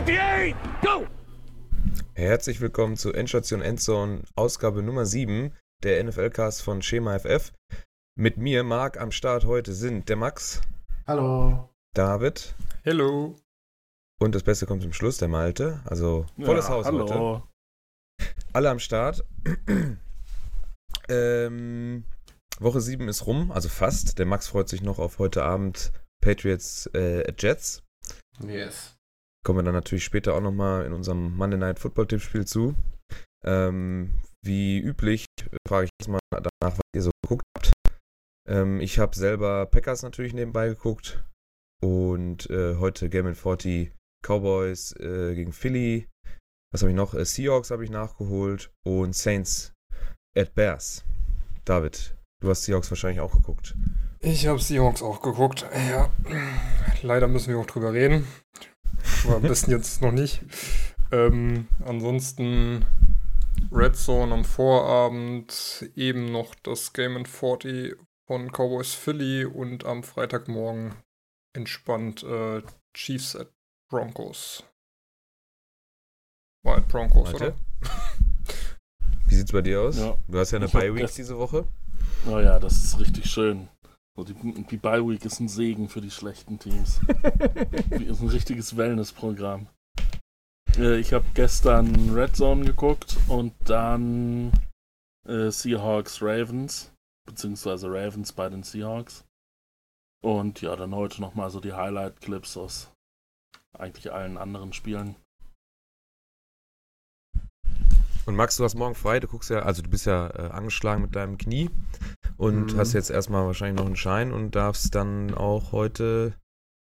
58, go! Herzlich willkommen zu Endstation Endzone, Ausgabe Nummer 7 der NFL-Cast von Schema FF. Mit mir, Marc, am Start heute sind der Max. Hallo. David. Hello. Und das Beste kommt zum Schluss, der Malte. Also volles ja, Haus hallo. heute. Alle am Start. ähm, Woche 7 ist rum, also fast. Der Max freut sich noch auf heute Abend Patriots äh, Jets. Yes. Kommen wir dann natürlich später auch nochmal in unserem Monday Night Football Tippspiel zu. Ähm, wie üblich frage ich jetzt mal danach, was ihr so geguckt habt. Ähm, ich habe selber Packers natürlich nebenbei geguckt und äh, heute Game 40 Cowboys äh, gegen Philly. Was habe ich noch? Äh, Seahawks habe ich nachgeholt und Saints at Bears. David, du hast Seahawks wahrscheinlich auch geguckt. Ich habe Seahawks auch geguckt. Ja, leider müssen wir auch drüber reden. Aber am besten jetzt noch nicht. Ähm, ansonsten Red Zone am Vorabend, eben noch das Game 40 von Cowboys Philly und am Freitagmorgen entspannt äh, Chiefs at Broncos. Wild Broncos, Warte. oder? Wie sieht's bei dir aus? Ja. Du hast ja eine Bye Week diese Woche. Naja, oh das ist richtig schön. Die, die Bye Week ist ein Segen für die schlechten Teams. ist ein richtiges Wellness-Programm. Äh, ich habe gestern Red Zone geguckt und dann äh, Seahawks Ravens, beziehungsweise Ravens bei den Seahawks. Und ja, dann heute nochmal so die Highlight-Clips aus eigentlich allen anderen Spielen. Und Max, du hast morgen frei, du guckst ja, also du bist ja äh, angeschlagen mit deinem Knie und mhm. hast jetzt erstmal wahrscheinlich noch einen Schein und darfst dann auch heute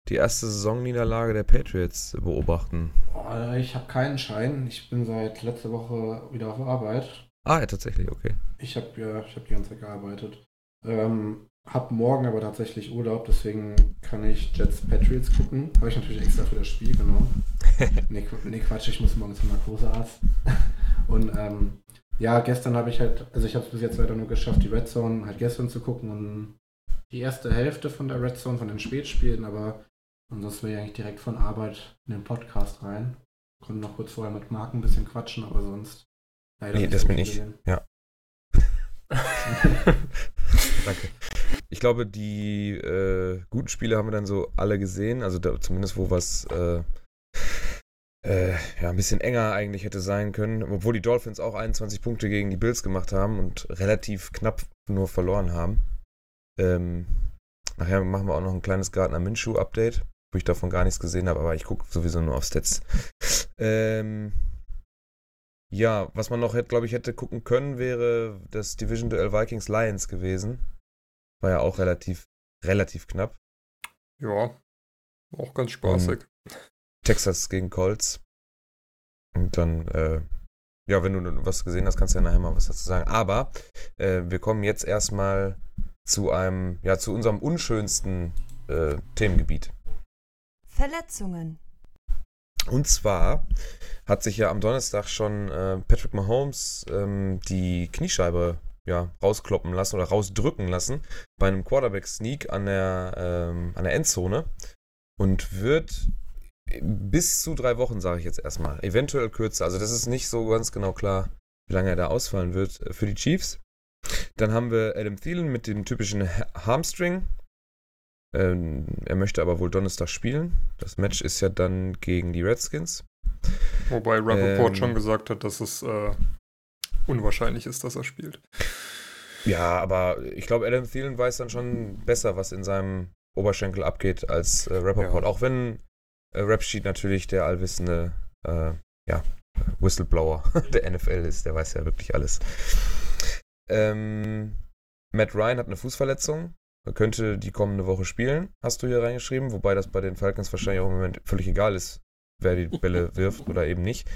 die erste Saisonniederlage der Patriots beobachten. Ich habe keinen Schein. Ich bin seit letzter Woche wieder auf Arbeit. Ah, ja, tatsächlich, okay. Ich habe ja, ich habe die ganze Zeit gearbeitet. Ähm, hab morgen aber tatsächlich Urlaub, deswegen kann ich Jets Patriots gucken. Habe ich natürlich extra für das Spiel genommen. nee, nee, Quatsch, ich muss morgen zum Narkosearzt. und ähm, ja, gestern habe ich halt, also ich habe es bis jetzt leider nur geschafft, die Red Zone halt gestern zu gucken und die erste Hälfte von der Red Zone, von den Spätspielen, aber ansonsten will ich eigentlich direkt von Arbeit in den Podcast rein. Konnte noch kurz vorher mit Marc ein bisschen quatschen, aber sonst. Leider nee, das bin ich. Gesehen. Ja. Danke. Ich glaube, die äh, guten Spiele haben wir dann so alle gesehen. Also da, zumindest wo was äh, äh, ja, ein bisschen enger eigentlich hätte sein können. Obwohl die Dolphins auch 21 Punkte gegen die Bills gemacht haben und relativ knapp nur verloren haben. Ähm, nachher machen wir auch noch ein kleines Gardner Minshew-Update, wo ich davon gar nichts gesehen habe, aber ich gucke sowieso nur auf Stats. Ähm, ja, was man noch, glaube ich, hätte gucken können, wäre das Division Duell Vikings Lions gewesen. War ja auch relativ, relativ knapp. Ja, auch ganz spaßig. Und Texas gegen Colts. Und dann, äh, ja, wenn du was gesehen hast, kannst du ja nachher mal was dazu sagen. Aber äh, wir kommen jetzt erstmal zu einem, ja, zu unserem unschönsten äh, Themengebiet. Verletzungen. Und zwar hat sich ja am Donnerstag schon äh, Patrick Mahomes ähm, die Kniescheibe ja, rauskloppen lassen oder rausdrücken lassen bei einem Quarterback-Sneak an der, ähm, an der Endzone und wird bis zu drei Wochen, sage ich jetzt erstmal, eventuell kürzer. Also das ist nicht so ganz genau klar, wie lange er da ausfallen wird äh, für die Chiefs. Dann haben wir Adam Thielen mit dem typischen Hamstring. Ähm, er möchte aber wohl Donnerstag spielen. Das Match ist ja dann gegen die Redskins. Wobei Rappaport ähm, schon gesagt hat, dass es äh, unwahrscheinlich ist, dass er spielt. Ja, aber ich glaube, Adam Thielen weiß dann schon besser, was in seinem Oberschenkel abgeht, als äh, Rappaport. Ja. Auch wenn äh, Rapsheet natürlich der allwissende äh, ja, Whistleblower der NFL ist, der weiß ja wirklich alles. Ähm, Matt Ryan hat eine Fußverletzung, er könnte die kommende Woche spielen, hast du hier reingeschrieben, wobei das bei den Falcons wahrscheinlich auch im Moment völlig egal ist, wer die Bälle wirft oder eben nicht.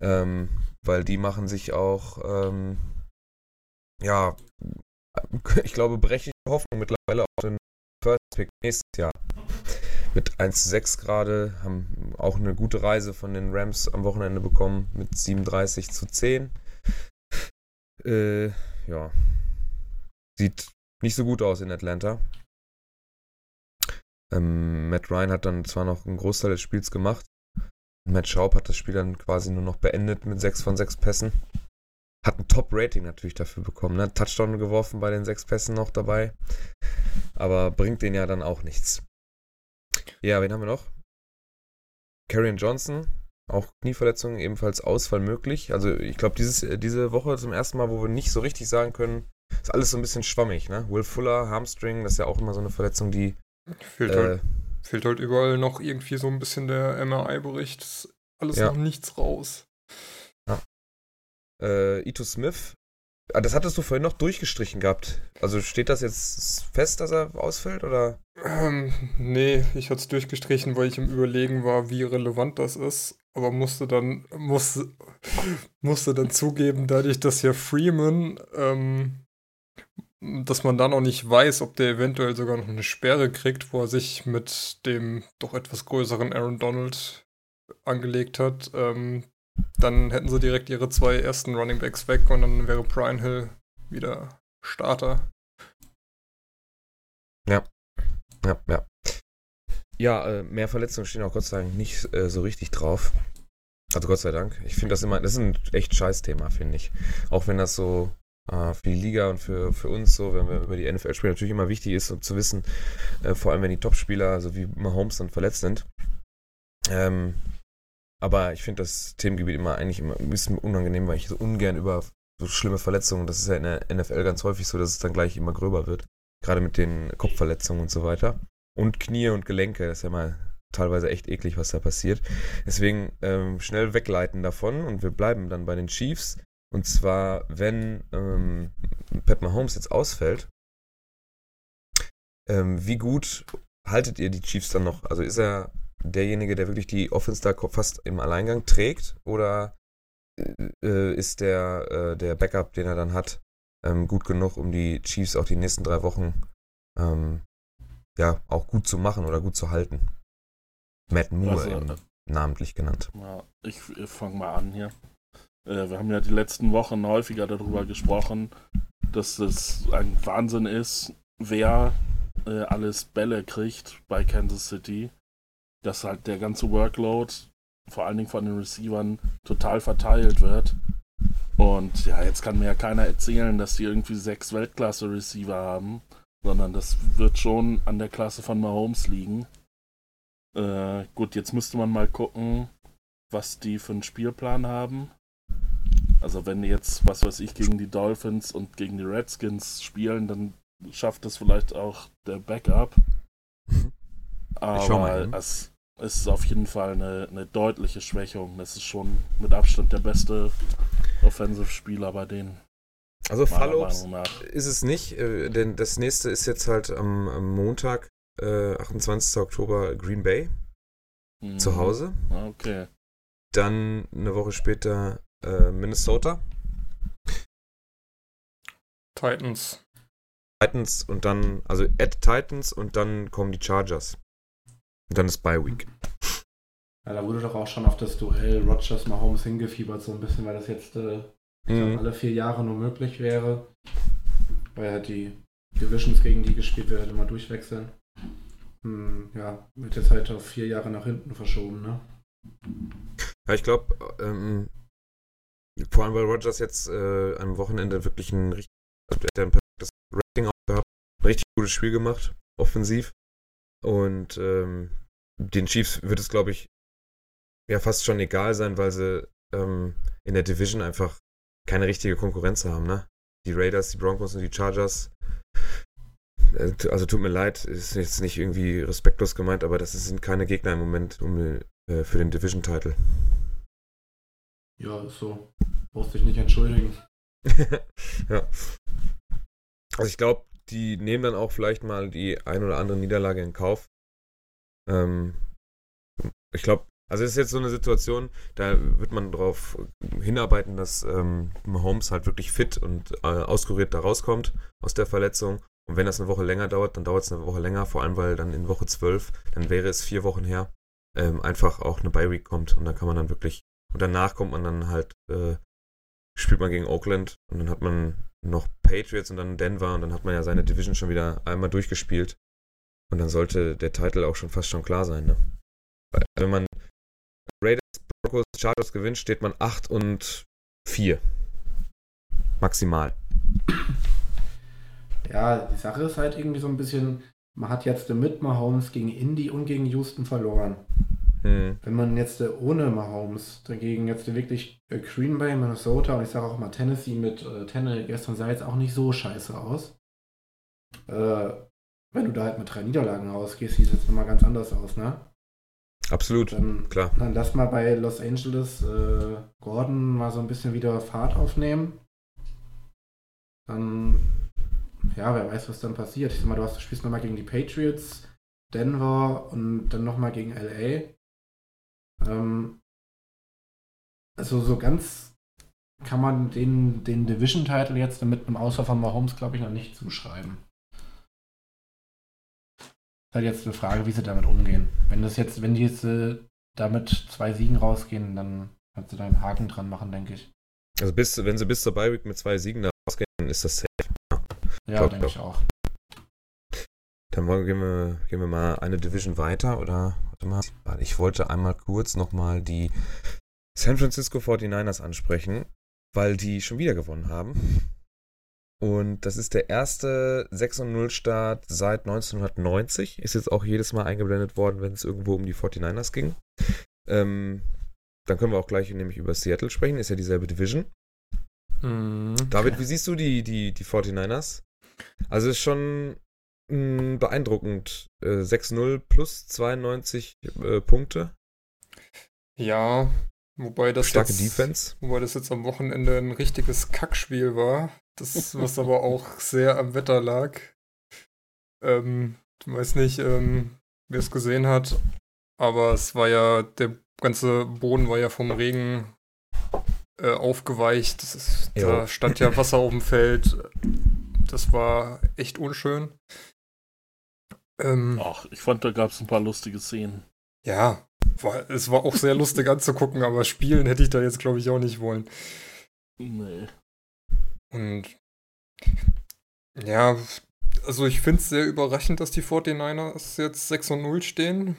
Ähm, weil die machen sich auch, ähm, ja, ich glaube, berechtigte Hoffnung mittlerweile auf den First Pick nächstes Jahr. Mit 1 zu 6 gerade, haben auch eine gute Reise von den Rams am Wochenende bekommen mit 37 zu 10. Äh, ja. Sieht nicht so gut aus in Atlanta. Ähm, Matt Ryan hat dann zwar noch einen Großteil des Spiels gemacht, Matt Schaub hat das Spiel dann quasi nur noch beendet mit 6 von 6 Pässen. Hat ein Top-Rating natürlich dafür bekommen. Ne? Touchdown geworfen bei den 6 Pässen noch dabei. Aber bringt den ja dann auch nichts. Ja, wen haben wir noch? Karrion Johnson, auch Knieverletzung, ebenfalls Ausfall möglich. Also ich glaube, diese Woche zum ersten Mal, wo wir nicht so richtig sagen können, ist alles so ein bisschen schwammig, ne? Will Fuller, Hamstring, das ist ja auch immer so eine Verletzung, die. Fehlt, äh, halt, fehlt halt überall noch irgendwie so ein bisschen der MRI-Bericht. Alles ja. noch nichts raus. Ja. Äh, Ito Smith, das hattest du vorhin noch durchgestrichen gehabt. Also steht das jetzt fest, dass er ausfällt, oder? Ähm, nee, ich hatte es durchgestrichen, weil ich im Überlegen war, wie relevant das ist. Aber musste dann, musste, musste dann zugeben, dadurch, dass ja Freeman ähm, dass man dann auch nicht weiß, ob der eventuell sogar noch eine Sperre kriegt, wo er sich mit dem doch etwas größeren Aaron Donald angelegt hat. Ähm, dann hätten sie direkt ihre zwei ersten Running Backs weg und dann wäre Brian Hill wieder Starter. Ja. Ja, ja. Ja, äh, mehr Verletzungen stehen auch Gott sei Dank nicht äh, so richtig drauf. Also Gott sei Dank. Ich finde das immer, das ist ein echt scheiß Thema, finde ich. Auch wenn das so äh, für die Liga und für, für uns so, wenn wir über die NFL spielen, natürlich immer wichtig ist, um zu wissen, vor allem wenn die Topspieler, also wie Mahomes, dann verletzt sind. Ähm, aber ich finde das Themengebiet immer eigentlich immer ein bisschen unangenehm, weil ich so ungern über so schlimme Verletzungen, das ist ja in der NFL ganz häufig so, dass es dann gleich immer gröber wird. Gerade mit den Kopfverletzungen und so weiter. Und Knie und Gelenke, das ist ja mal teilweise echt eklig, was da passiert. Deswegen ähm, schnell wegleiten davon und wir bleiben dann bei den Chiefs. Und zwar, wenn ähm, Pat Mahomes jetzt ausfällt, ähm, wie gut haltet ihr die Chiefs dann noch? Also ist er derjenige, der wirklich die Offense da fast im Alleingang trägt? Oder äh, ist der, äh, der Backup, den er dann hat, ähm, gut genug, um die Chiefs auch die nächsten drei Wochen ähm, ja, auch gut zu machen oder gut zu halten? Matt Moore also, namentlich genannt. Ich, fange mal an hier. Äh, wir haben ja die letzten Wochen häufiger darüber gesprochen, dass es ein Wahnsinn ist, wer äh, alles Bälle kriegt bei Kansas City. Dass halt der ganze Workload, vor allen Dingen von den Receivern, total verteilt wird. Und ja, jetzt kann mir ja keiner erzählen, dass die irgendwie sechs Weltklasse-Receiver haben, sondern das wird schon an der Klasse von Mahomes liegen. Äh, gut, jetzt müsste man mal gucken, was die für einen Spielplan haben. Also wenn die jetzt, was weiß ich, gegen die Dolphins und gegen die Redskins spielen, dann schafft es vielleicht auch der Backup. Aber es ist auf jeden Fall eine, eine deutliche Schwächung. Das ist schon mit Abstand der beste Offensive-Spieler bei denen. Also Fallobst ist es nicht, äh, denn das nächste ist jetzt halt am, am Montag, äh, 28. Oktober, Green Bay. Mhm. Zu Hause. Ah, okay. Dann eine Woche später äh, Minnesota. Titans. Titans und dann, also at Titans und dann kommen die Chargers. Und dann ist Bye Week. Ja, da wurde doch auch schon auf das Duell Rogers Mahomes hingefiebert, so ein bisschen, weil das jetzt äh, mhm. alle vier Jahre nur möglich wäre. Weil halt die Divisions gegen die gespielt werden, immer durchwechseln. Hm, ja, wird jetzt halt auf vier Jahre nach hinten verschoben, ne? Ja, ich glaube, ähm, vor allem, weil Rogers jetzt äh, am Wochenende wirklich ein richtig, ein perfektes Rating gehabt, ein richtig gutes Spiel gemacht, offensiv. Und ähm, den Chiefs wird es, glaube ich, ja fast schon egal sein, weil sie ähm, in der Division einfach keine richtige Konkurrenz haben, ne? Die Raiders, die Broncos und die Chargers. Äh, also tut mir leid, ist jetzt nicht irgendwie respektlos gemeint, aber das sind keine Gegner im Moment um, äh, für den Division-Title. Ja, ist so. Brauchst dich nicht entschuldigen. ja. Also ich glaube, die nehmen dann auch vielleicht mal die ein oder andere Niederlage in Kauf. Ähm, ich glaube, also es ist jetzt so eine Situation, da wird man darauf hinarbeiten, dass ähm, Mahomes halt wirklich fit und äh, auskuriert da rauskommt aus der Verletzung. Und wenn das eine Woche länger dauert, dann dauert es eine Woche länger, vor allem weil dann in Woche 12, dann wäre es vier Wochen her, ähm, einfach auch eine Bye Week kommt und da kann man dann wirklich und danach kommt man dann halt, äh, spielt man gegen Oakland und dann hat man noch Patriots und dann Denver und dann hat man ja seine Division schon wieder einmal durchgespielt. Und dann sollte der Titel auch schon fast schon klar sein, ne? Wenn man Raiders, Broncos Chargers gewinnt, steht man 8 und 4. Maximal. Ja, die Sache ist halt irgendwie so ein bisschen, man hat jetzt mit Mahomes gegen Indy und gegen Houston verloren. Hm. Wenn man jetzt äh, ohne Mahomes dagegen jetzt wirklich äh, Green Bay, Minnesota und ich sage auch mal Tennessee mit äh, Tenne gestern sah jetzt auch nicht so scheiße aus. Äh, wenn du da halt mit drei Niederlagen rausgehst, sieht es jetzt nochmal ganz anders aus, ne? Absolut, Dann, klar. dann lass mal bei Los Angeles äh, Gordon mal so ein bisschen wieder Fahrt aufnehmen. Dann, ja, wer weiß, was dann passiert. Ich sag mal, du, hast, du spielst nochmal gegen die Patriots, Denver und dann nochmal gegen LA. Ähm, also so ganz kann man den, den Division-Title jetzt mit einem Ausfall von Mahomes, glaube ich, noch nicht zuschreiben. Ist halt jetzt eine Frage, wie sie damit umgehen. Wenn das jetzt, wenn die jetzt äh, damit zwei Siegen rausgehen, dann kannst du da einen Haken dran machen, denke ich. Also bis, wenn sie bis zur Bye Week mit zwei Siegen da rausgehen, dann ist das safe. Ja, denke ich auch. Dann gehen, wir, gehen wir mal eine Division weiter oder warte mal. Ich wollte einmal kurz nochmal die San Francisco 49ers ansprechen, weil die schon wieder gewonnen haben. Und das ist der erste 6-0-Start seit 1990. Ist jetzt auch jedes Mal eingeblendet worden, wenn es irgendwo um die 49ers ging. Ähm, dann können wir auch gleich nämlich über Seattle sprechen. Ist ja dieselbe Division. Mhm. David, wie siehst du die, die, die 49ers? Also ist schon mh, beeindruckend. Äh, 6-0 plus 92 äh, Punkte. Ja, wobei das Starke jetzt, Defense. Wobei das jetzt am Wochenende ein richtiges Kackspiel war. Das, was aber auch sehr am Wetter lag. Ähm, ich weiß nicht, ähm, wer es gesehen hat, aber es war ja, der ganze Boden war ja vom Regen äh, aufgeweicht. Das ist, da stand ja Wasser auf dem Feld. Das war echt unschön. Ähm, Ach, ich fand, da gab es ein paar lustige Szenen. Ja, war, es war auch sehr lustig anzugucken, aber spielen hätte ich da jetzt, glaube ich, auch nicht wollen. Nee. Und ja, also ich finde es sehr überraschend, dass die 49ers jetzt 6 und 0 stehen.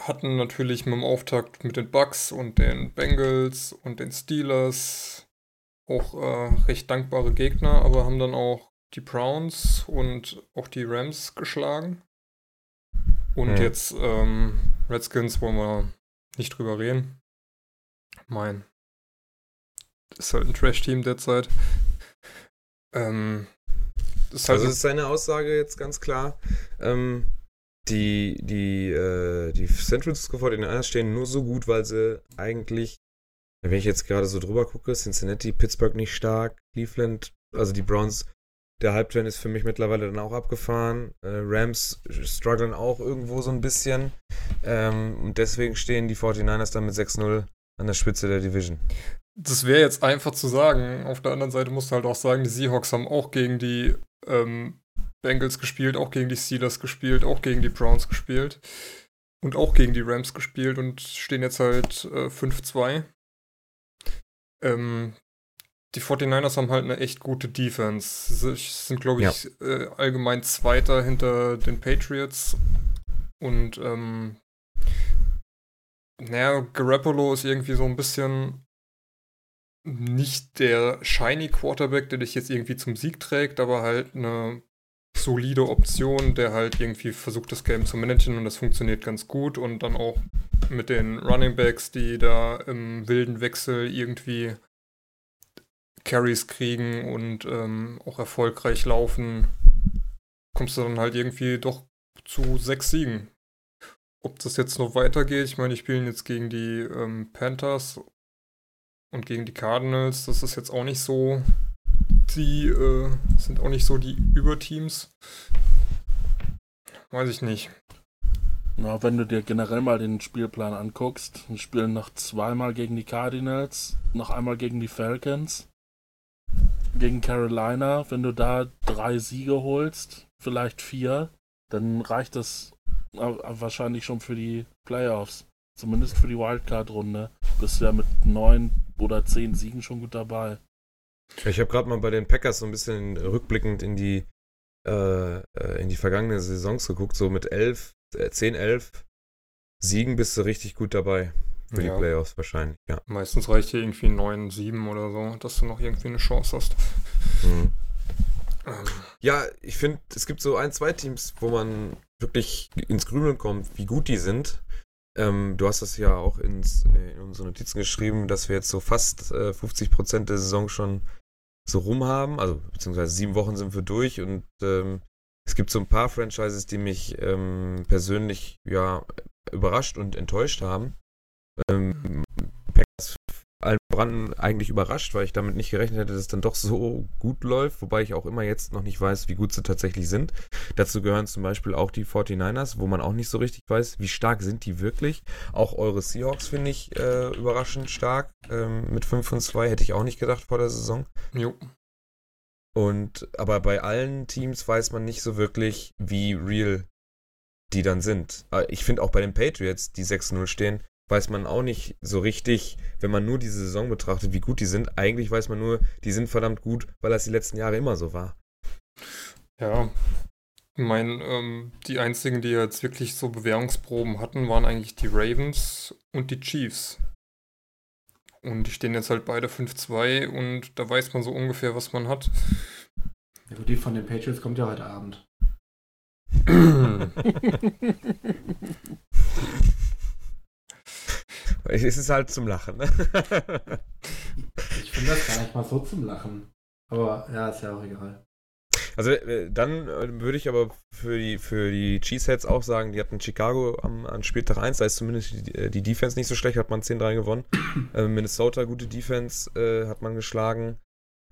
Hatten natürlich mit dem Auftakt mit den Bucks und den Bengals und den Steelers auch äh, recht dankbare Gegner, aber haben dann auch die Browns und auch die Rams geschlagen. Und Hm. jetzt ähm, Redskins wollen wir nicht drüber reden. Mein. Ist halt ein Trash-Team derzeit. Ähm, ist halt Also ist seine Aussage jetzt ganz klar. Ähm, die, die, äh, die San Francisco 49ers stehen nur so gut, weil sie eigentlich, wenn ich jetzt gerade so drüber gucke, Cincinnati, Pittsburgh nicht stark, Cleveland, also die Browns, der Halbturn ist für mich mittlerweile dann auch abgefahren. Äh, Rams strugglen auch irgendwo so ein bisschen. Ähm, und deswegen stehen die 49ers dann mit 6-0 an der Spitze der Division. das wäre jetzt einfach zu sagen. Auf der anderen Seite musst du halt auch sagen, die Seahawks haben auch gegen die ähm, Bengals gespielt, auch gegen die Steelers gespielt, auch gegen die Browns gespielt und auch gegen die Rams gespielt und stehen jetzt halt äh, 5-2. Ähm, die 49ers haben halt eine echt gute Defense. Sie sind, glaube ich, äh, allgemein Zweiter hinter den Patriots. Und, ähm, naja, Garoppolo ist irgendwie so ein bisschen nicht der shiny Quarterback, der dich jetzt irgendwie zum Sieg trägt, aber halt eine solide Option, der halt irgendwie versucht, das Game zu managen und das funktioniert ganz gut und dann auch mit den Running Backs, die da im wilden Wechsel irgendwie Carries kriegen und ähm, auch erfolgreich laufen, kommst du dann halt irgendwie doch zu sechs Siegen. Ob das jetzt noch weitergeht, ich meine, die spielen jetzt gegen die ähm, Panthers und gegen die Cardinals, das ist jetzt auch nicht so, die äh, sind auch nicht so die Überteams. Weiß ich nicht. Na, wenn du dir generell mal den Spielplan anguckst, wir spielen noch zweimal gegen die Cardinals, noch einmal gegen die Falcons, gegen Carolina. Wenn du da drei Siege holst, vielleicht vier, dann reicht das äh, wahrscheinlich schon für die Playoffs. Zumindest für die Wildcard-Runde. Bist du ja mit neun oder zehn Siegen schon gut dabei. Ich habe gerade mal bei den Packers so ein bisschen rückblickend in die äh, äh, in die vergangenen Saisons geguckt, so mit 11, äh, 10, 11 Siegen bist du richtig gut dabei. Für Ja. die Playoffs wahrscheinlich, ja. Meistens reicht hier irgendwie 9, 7 oder so, dass du noch irgendwie eine Chance hast. Mhm. Ähm, Ja, ich finde, es gibt so ein, zwei Teams, wo man wirklich ins Grübeln kommt, wie gut die sind. Ähm, du hast das ja auch ins, in unsere Notizen geschrieben, dass wir jetzt so fast äh, 50% der Saison schon so rum haben. Also, beziehungsweise sieben Wochen sind wir durch und ähm, es gibt so ein paar Franchises, die mich ähm, persönlich ja überrascht und enttäuscht haben. Ähm, Packers allen voran eigentlich überrascht, weil ich damit nicht gerechnet hätte, dass es dann doch so gut läuft, wobei ich auch immer jetzt noch nicht weiß, wie gut sie tatsächlich sind. Dazu gehören zum Beispiel auch die 49ers, wo man auch nicht so richtig weiß, wie stark sind die wirklich. Auch eure Seahawks finde ich äh, überraschend stark. Ähm, mit 5 und 2 hätte ich auch nicht gedacht vor der Saison. jo. Und aber bei allen Teams weiß man nicht so wirklich, wie real die dann sind. Äh, Ich finde auch bei den Patriots, die 6-0 stehen, weiß man auch nicht so richtig, wenn man nur diese Saison betrachtet, wie gut die sind. Eigentlich weiß man nur, die sind verdammt gut, weil das die letzten Jahre immer so war. Ja. Ich meine, ähm, die einzigen, die jetzt wirklich so Bewährungsproben hatten, waren eigentlich die Ravens und die Chiefs. Und die stehen jetzt halt beide 5-2 und da weiß man so ungefähr, was man hat. Ja, gut, die von den Patriots kommt ja heute Abend. Es ist halt zum Lachen. Ne? Ich finde das gar nicht mal so zum Lachen. Aber ja, ist ja auch egal. Also äh, dann äh, würde ich aber für die, für die Cheeseheads auch sagen, die hatten Chicago am, an Spieltag 1, da ist zumindest die, äh, die Defense nicht so schlecht, hat man 10-3 gewonnen. äh, Minnesota, gute Defense, äh, hat man geschlagen.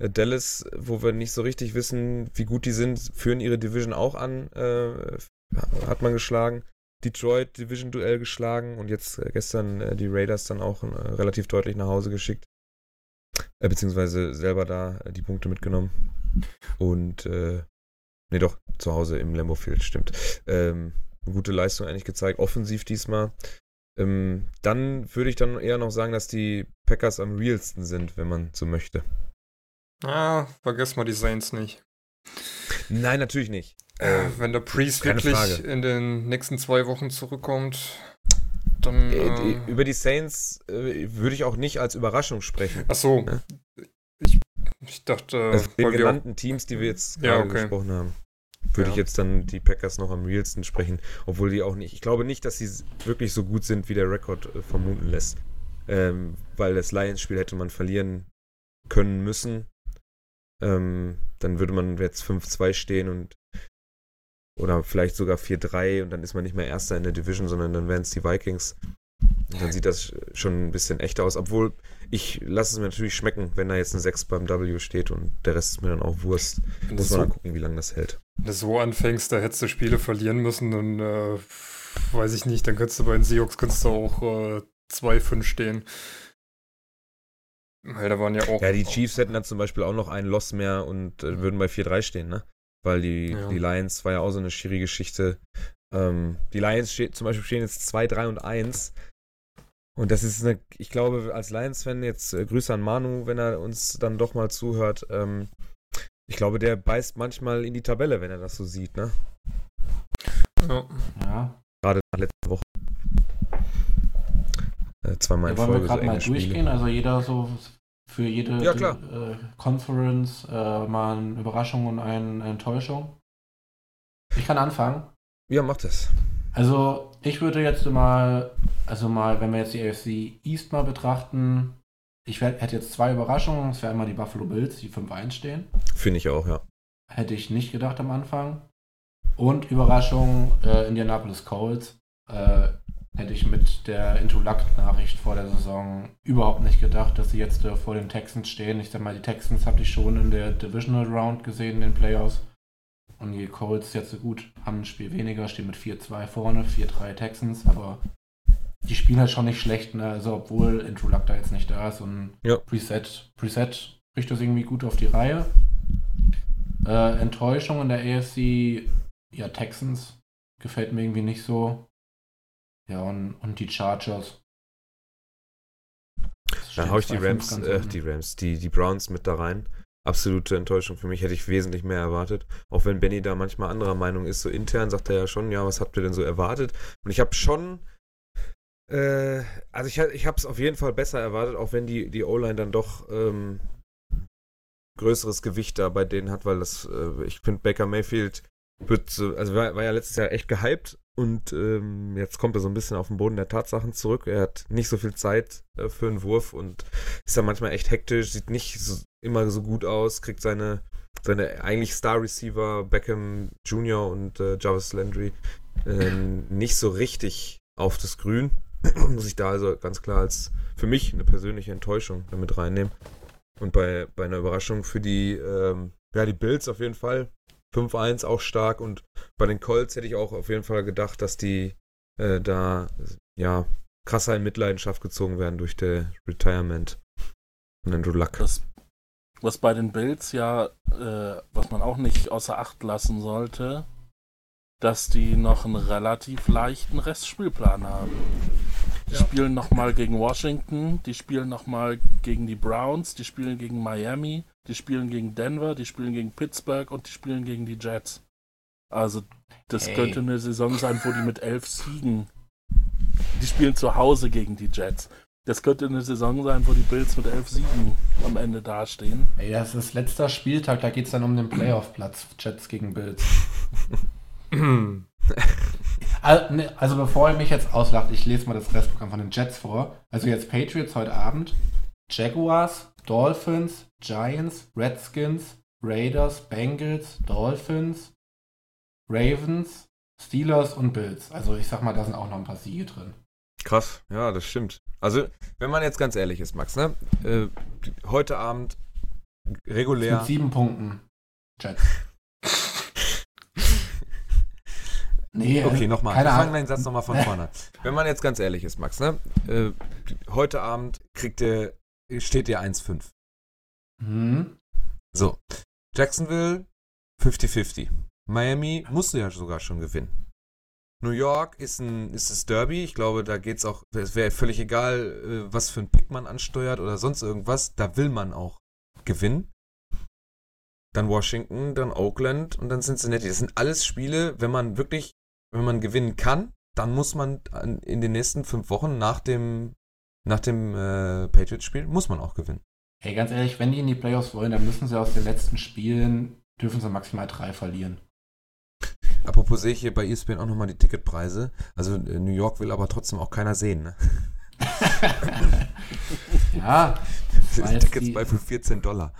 Äh, Dallas, wo wir nicht so richtig wissen, wie gut die sind, führen ihre Division auch an, hat man geschlagen. Detroit Division-Duell geschlagen und jetzt äh, gestern äh, die Raiders dann auch äh, relativ deutlich nach Hause geschickt. Äh, beziehungsweise selber da äh, die Punkte mitgenommen. Und, äh, nee, doch, zu Hause im Lambeau Field, stimmt. Ähm, gute Leistung eigentlich gezeigt, offensiv diesmal. Ähm, dann würde ich dann eher noch sagen, dass die Packers am realsten sind, wenn man so möchte. ah, vergiss mal die Saints nicht. Nein, natürlich nicht. Äh, Äh, wenn der Priest wirklich Frage. in den nächsten zwei Wochen zurückkommt, dann. äh, Äh, über die Saints äh, würde ich auch nicht als Überraschung sprechen. ach so. Ne? Ich, ich dachte, Also den wir auch, genannten Teams, die wir jetzt Ja, gerade okay. gesprochen haben, würde Ja. ich jetzt dann die Packers noch am realsten sprechen, obwohl die auch nicht. Ich glaube nicht, dass sie wirklich so gut sind, wie der Rekord äh, vermuten lässt. Ähm, weil das Lions-Spiel hätte man verlieren können müssen. Ähm, dann würde man jetzt 5-2 stehen und oder vielleicht sogar 4-3 und dann ist man nicht mehr Erster in der Division, sondern dann wären es die Vikings. Und dann sieht das schon ein bisschen echter aus, obwohl ich lasse es mir natürlich schmecken, wenn da jetzt ein 6 beim W steht und der Rest ist mir dann auch Wurst. wenn Muss man so, dann gucken, wie lange das hält. wenn du so anfängst, da hättest du Spiele verlieren müssen, dann äh, weiß ich nicht, dann könntest du bei den Seahawks könntest du auch äh, 2-5 stehen. Weil da waren ja auch. Ja, die Chiefs hätten dann zum Beispiel auch noch einen Loss mehr und äh, würden bei 4-3 stehen, ne? Weil die, Ja. die Lions war ja auch so eine schwierige Geschichte. Ähm, die Lions zum Beispiel stehen jetzt 2, 3 und 1. Und das ist eine, ich glaube, als Lions-Fan jetzt äh, Grüße an Manu, wenn er uns dann doch mal zuhört. Ähm, ich glaube, der beißt manchmal in die Tabelle, wenn er das so sieht, ne? Ja. Ja. Gerade nach letzter Woche. Äh, zweimal Ja, in wollen wir Folge so gerade mal enge Spiele. durchgehen? Also jeder so für jede Ja. Äh, Conference äh, mal eine Überraschung und eine Enttäuschung. Ich kann anfangen. Ja, macht das. Also ich würde jetzt mal, also mal, wenn wir jetzt die AFC East mal betrachten, ich wär, hätte jetzt zwei Überraschungen. Es wäre einmal die Buffalo Bills, die 5-1 stehen. Finde ich auch, ja. Hätte ich nicht gedacht am Anfang. Und Überraschung, äh, Indianapolis Colts. Äh, hätte ich mit der Intolakt-Nachricht vor der Saison überhaupt nicht gedacht, dass sie jetzt äh, vor den Texans stehen. Ich sag mal, die Texans hatte ich schon in der Divisional Round gesehen in den Playoffs. Und die Colts jetzt so gut, haben ein Spiel weniger, stehen mit 4-2 vorne, 4-3 Texans, aber die spielen halt schon nicht schlecht, ne? Also obwohl Intolakt da jetzt nicht da ist und Ja. Preset, Preset kriegt das irgendwie gut auf die Reihe. Äh, Enttäuschung in der AFC, ja, Texans gefällt mir irgendwie nicht so. Ja, und, und die Chargers. Dann hau ich die 2-5 Rams, äh, die Rams, die, die Browns mit da rein. Absolute Enttäuschung für mich, hätte ich wesentlich mehr erwartet. Auch wenn Benny da manchmal anderer Meinung ist, so intern sagt er ja schon, ja, was habt ihr denn so erwartet? Und ich habe schon Äh, also ich, ich habe es auf jeden Fall besser erwartet, auch wenn die, die O-Line dann doch ähm, größeres Gewicht da bei denen hat, weil das, äh, ich finde, Baker Mayfield wird so, also war, war ja letztes Jahr echt gehypt und ähm, jetzt kommt er so ein bisschen auf den Boden der Tatsachen zurück. Er hat nicht so viel Zeit äh, für einen Wurf und ist dann manchmal echt hektisch, sieht nicht so, immer so gut aus, kriegt seine, seine eigentlich Star-Receiver Beckham Jr. und äh, Jarvis Landry äh, nicht so richtig auf das Grün. Muss ich da also ganz klar als für mich eine persönliche Enttäuschung damit reinnehmen. Und bei, bei einer Überraschung für die, ähm, ja, die Bills auf jeden Fall. 5-1 auch stark und bei den Colts hätte ich auch auf jeden Fall gedacht, dass die äh, da ja krasser in Mitleidenschaft gezogen werden durch der Retirement von Andrew Luck. Das, was bei den Bills ja, äh, was man auch nicht außer Acht lassen sollte, dass die noch einen relativ leichten Restspielplan haben. Die ja. spielen nochmal gegen Washington, die spielen nochmal gegen die Browns, die spielen gegen Miami, die spielen gegen Denver, die spielen gegen Pittsburgh und die spielen gegen die Jets. Also, das hey. könnte eine Saison sein, wo die mit elf Siegen. Die spielen zu Hause gegen die Jets. Das könnte eine Saison sein, wo die Bills mit elf Siegen am Ende dastehen. Ey, das ist letzter Spieltag, da geht es dann um den Playoff-Platz. Jets gegen Bills. also, ne, also, bevor ihr mich jetzt auslacht, ich lese mal das Restprogramm von den Jets vor. Also jetzt Patriots heute Abend, Jaguars, Dolphins, Giants, Redskins, Raiders, Bengals, Dolphins, Ravens, Steelers und Bills. Also ich sag mal, da sind auch noch ein paar Siege drin. Krass, ja, das stimmt. Also, wenn man jetzt ganz ehrlich ist, Max, ne? Äh, heute Abend regulär. Mit sieben Punkten. Jets. nee, okay, nochmal. Wir fangen den Satz nochmal von vorne. Wenn man jetzt ganz ehrlich ist, Max, ne? Äh, heute Abend kriegt ihr, steht ihr 1-5. Mhm. So. Jacksonville 50-50. Miami musste ja sogar schon gewinnen. New York ist ein ist das Derby. Ich glaube, da geht's auch. Es wäre völlig egal, äh, was für ein Pick man ansteuert oder sonst irgendwas. Da will man auch gewinnen. Dann Washington, dann Oakland und dann Cincinnati. Das sind alles Spiele, wenn man wirklich, wenn man gewinnen kann, dann muss man in den nächsten fünf Wochen nach dem nach dem äh, Patriots-Spiel muss man auch gewinnen. Hey, ganz ehrlich, wenn die in die Playoffs wollen, dann müssen sie aus den letzten Spielen, dürfen sie maximal drei verlieren. Apropos sehe ich hier bei ESPN auch nochmal die Ticketpreise. Also äh, New York will aber trotzdem auch keiner sehen, ne? ja. Tickets die, bei 14 Dollar.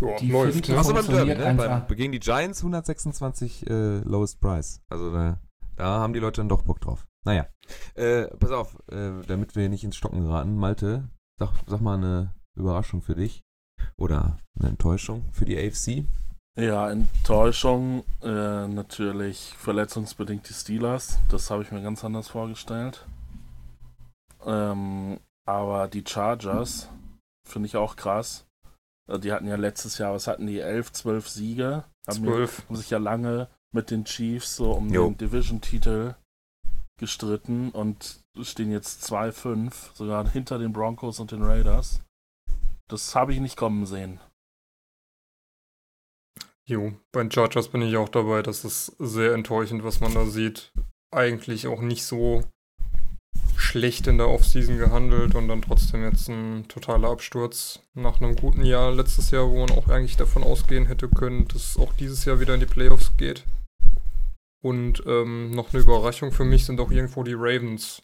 Ja, die läuft. Was beim Derby, ne? Beim, gegen die Giants 126 äh, Lowest Price. Also da, da haben die Leute dann doch Bock drauf. Naja. Äh, pass auf, äh, damit wir nicht ins Stocken geraten. Malte, Sag, sag mal eine Überraschung für dich oder eine Enttäuschung für die AFC. Ja, Enttäuschung äh, natürlich verletzungsbedingt die Steelers. Das habe ich mir ganz anders vorgestellt. Ähm, aber die Chargers finde ich auch krass. Äh, die hatten ja letztes Jahr, was hatten die? 11, 12 Siege. Haben, 12. haben sich ja lange mit den Chiefs so um jo. den Division-Titel gestritten und stehen jetzt 2-5, sogar hinter den Broncos und den Raiders. Das habe ich nicht kommen sehen. Jo, bei den Chargers bin ich auch dabei. Das ist sehr enttäuschend, was man da sieht. Eigentlich auch nicht so schlecht in der Offseason gehandelt und dann trotzdem jetzt ein totaler Absturz nach einem guten Jahr letztes Jahr, wo man auch eigentlich davon ausgehen hätte können, dass auch dieses Jahr wieder in die Playoffs geht. Und ähm, noch eine Überraschung für mich sind auch irgendwo die Ravens.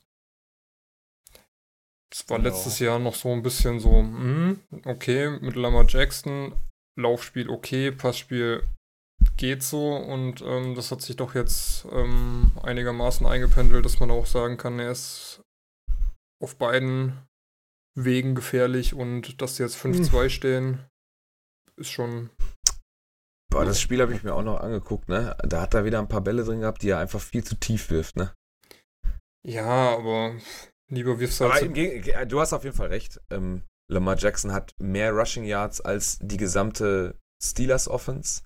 Es war letztes Jahr noch so ein bisschen so, hm, okay, mit Lamar Jackson, Laufspiel okay, Passspiel geht so und ähm, das hat sich doch jetzt ähm, einigermaßen eingependelt, dass man auch sagen kann, er ist auf beiden Wegen gefährlich und dass sie jetzt 5-2 hm. stehen, ist schon Boah, das Spiel habe ich mir auch noch angeguckt, ne? Da hat er wieder ein paar Bälle drin gehabt, die er einfach viel zu tief wirft, ne? Ja, aber lieber wirfst du halt. Aber du hast auf jeden Fall recht. Ähm, Lamar Jackson hat mehr Rushing Yards als die gesamte Steelers Offense,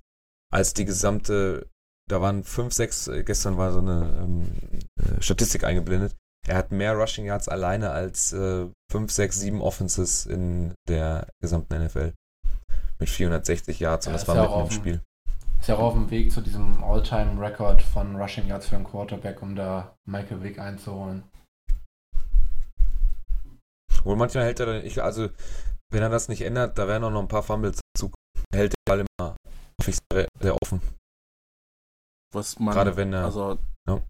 als die gesamte, da waren 5, 6, äh, gestern war so eine ähm, äh, Statistik eingeblendet. Er hat mehr Rushing Yards alleine als 5, 6, 7 Offenses in der gesamten NFL mit 460 Yards ja, und das war mitten im Spiel. Ist ja auch auf dem Weg zu diesem All-Time-Record von Rushing Yards für einen Quarterback, um da Michael Vick einzuholen. Obwohl manchmal hält er dann, ich, also wenn er das nicht ändert, da werden auch noch ein paar Fumbles dazu. Hält der Ball immer sehr, sehr offen. Was man, Gerade wenn er. also, ja.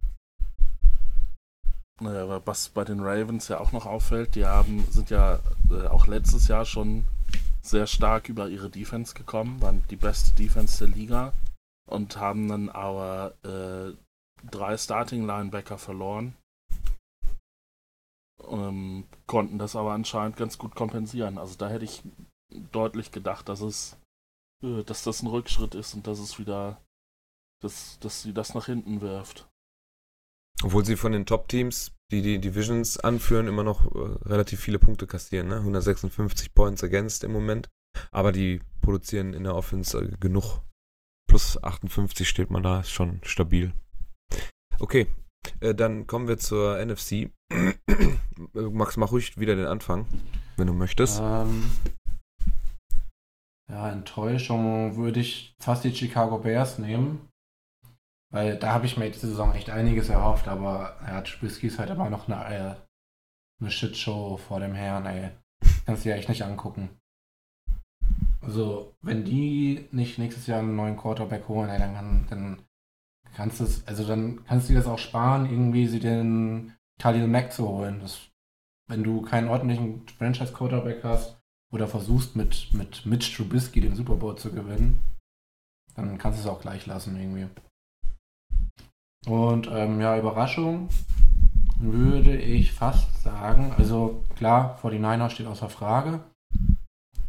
naja, was bei den Ravens ja auch noch auffällt, die haben, sind ja äh, auch letztes Jahr schon sehr stark über ihre Defense gekommen, waren die beste Defense der Liga und haben dann aber äh, drei Starting Linebacker verloren. Ähm, konnten das aber anscheinend ganz gut kompensieren. Also da hätte ich deutlich gedacht, dass es, äh, dass das ein Rückschritt ist und dass es wieder, dass, dass sie das nach hinten wirft. Obwohl sie von den Top-Teams, die die Divisions anführen, immer noch äh, relativ viele Punkte kassieren. Ne? 156 Points against im Moment. Aber die produzieren in der Offense äh, genug. Plus 58 steht man da, ist schon stabil. Okay, äh, dann kommen wir zur NFC. Max, mach ruhig wieder den Anfang, wenn du möchtest. Ähm, ja, Enttäuschung würde ich fast die Chicago Bears nehmen. Weil da habe ich mir diese Saison echt einiges erhofft, aber ja, Trubisky ist halt immer noch eine, äh, eine Shitshow vor dem Herrn, ey. Kannst du dir echt nicht angucken. Also, wenn die nicht nächstes Jahr einen neuen Quarterback holen, ey, dann, kann, dann kannst du also dann kannst du dir das auch sparen, irgendwie sie den Khalil Mack zu holen. Das, wenn du keinen ordentlichen Franchise-Quarterback hast oder versuchst mit, mit Mitch Trubisky den Super Bowl zu gewinnen, dann kannst du es auch gleich lassen irgendwie. Und ähm, ja, Überraschung würde ich fast sagen. Also klar, 49er steht außer Frage.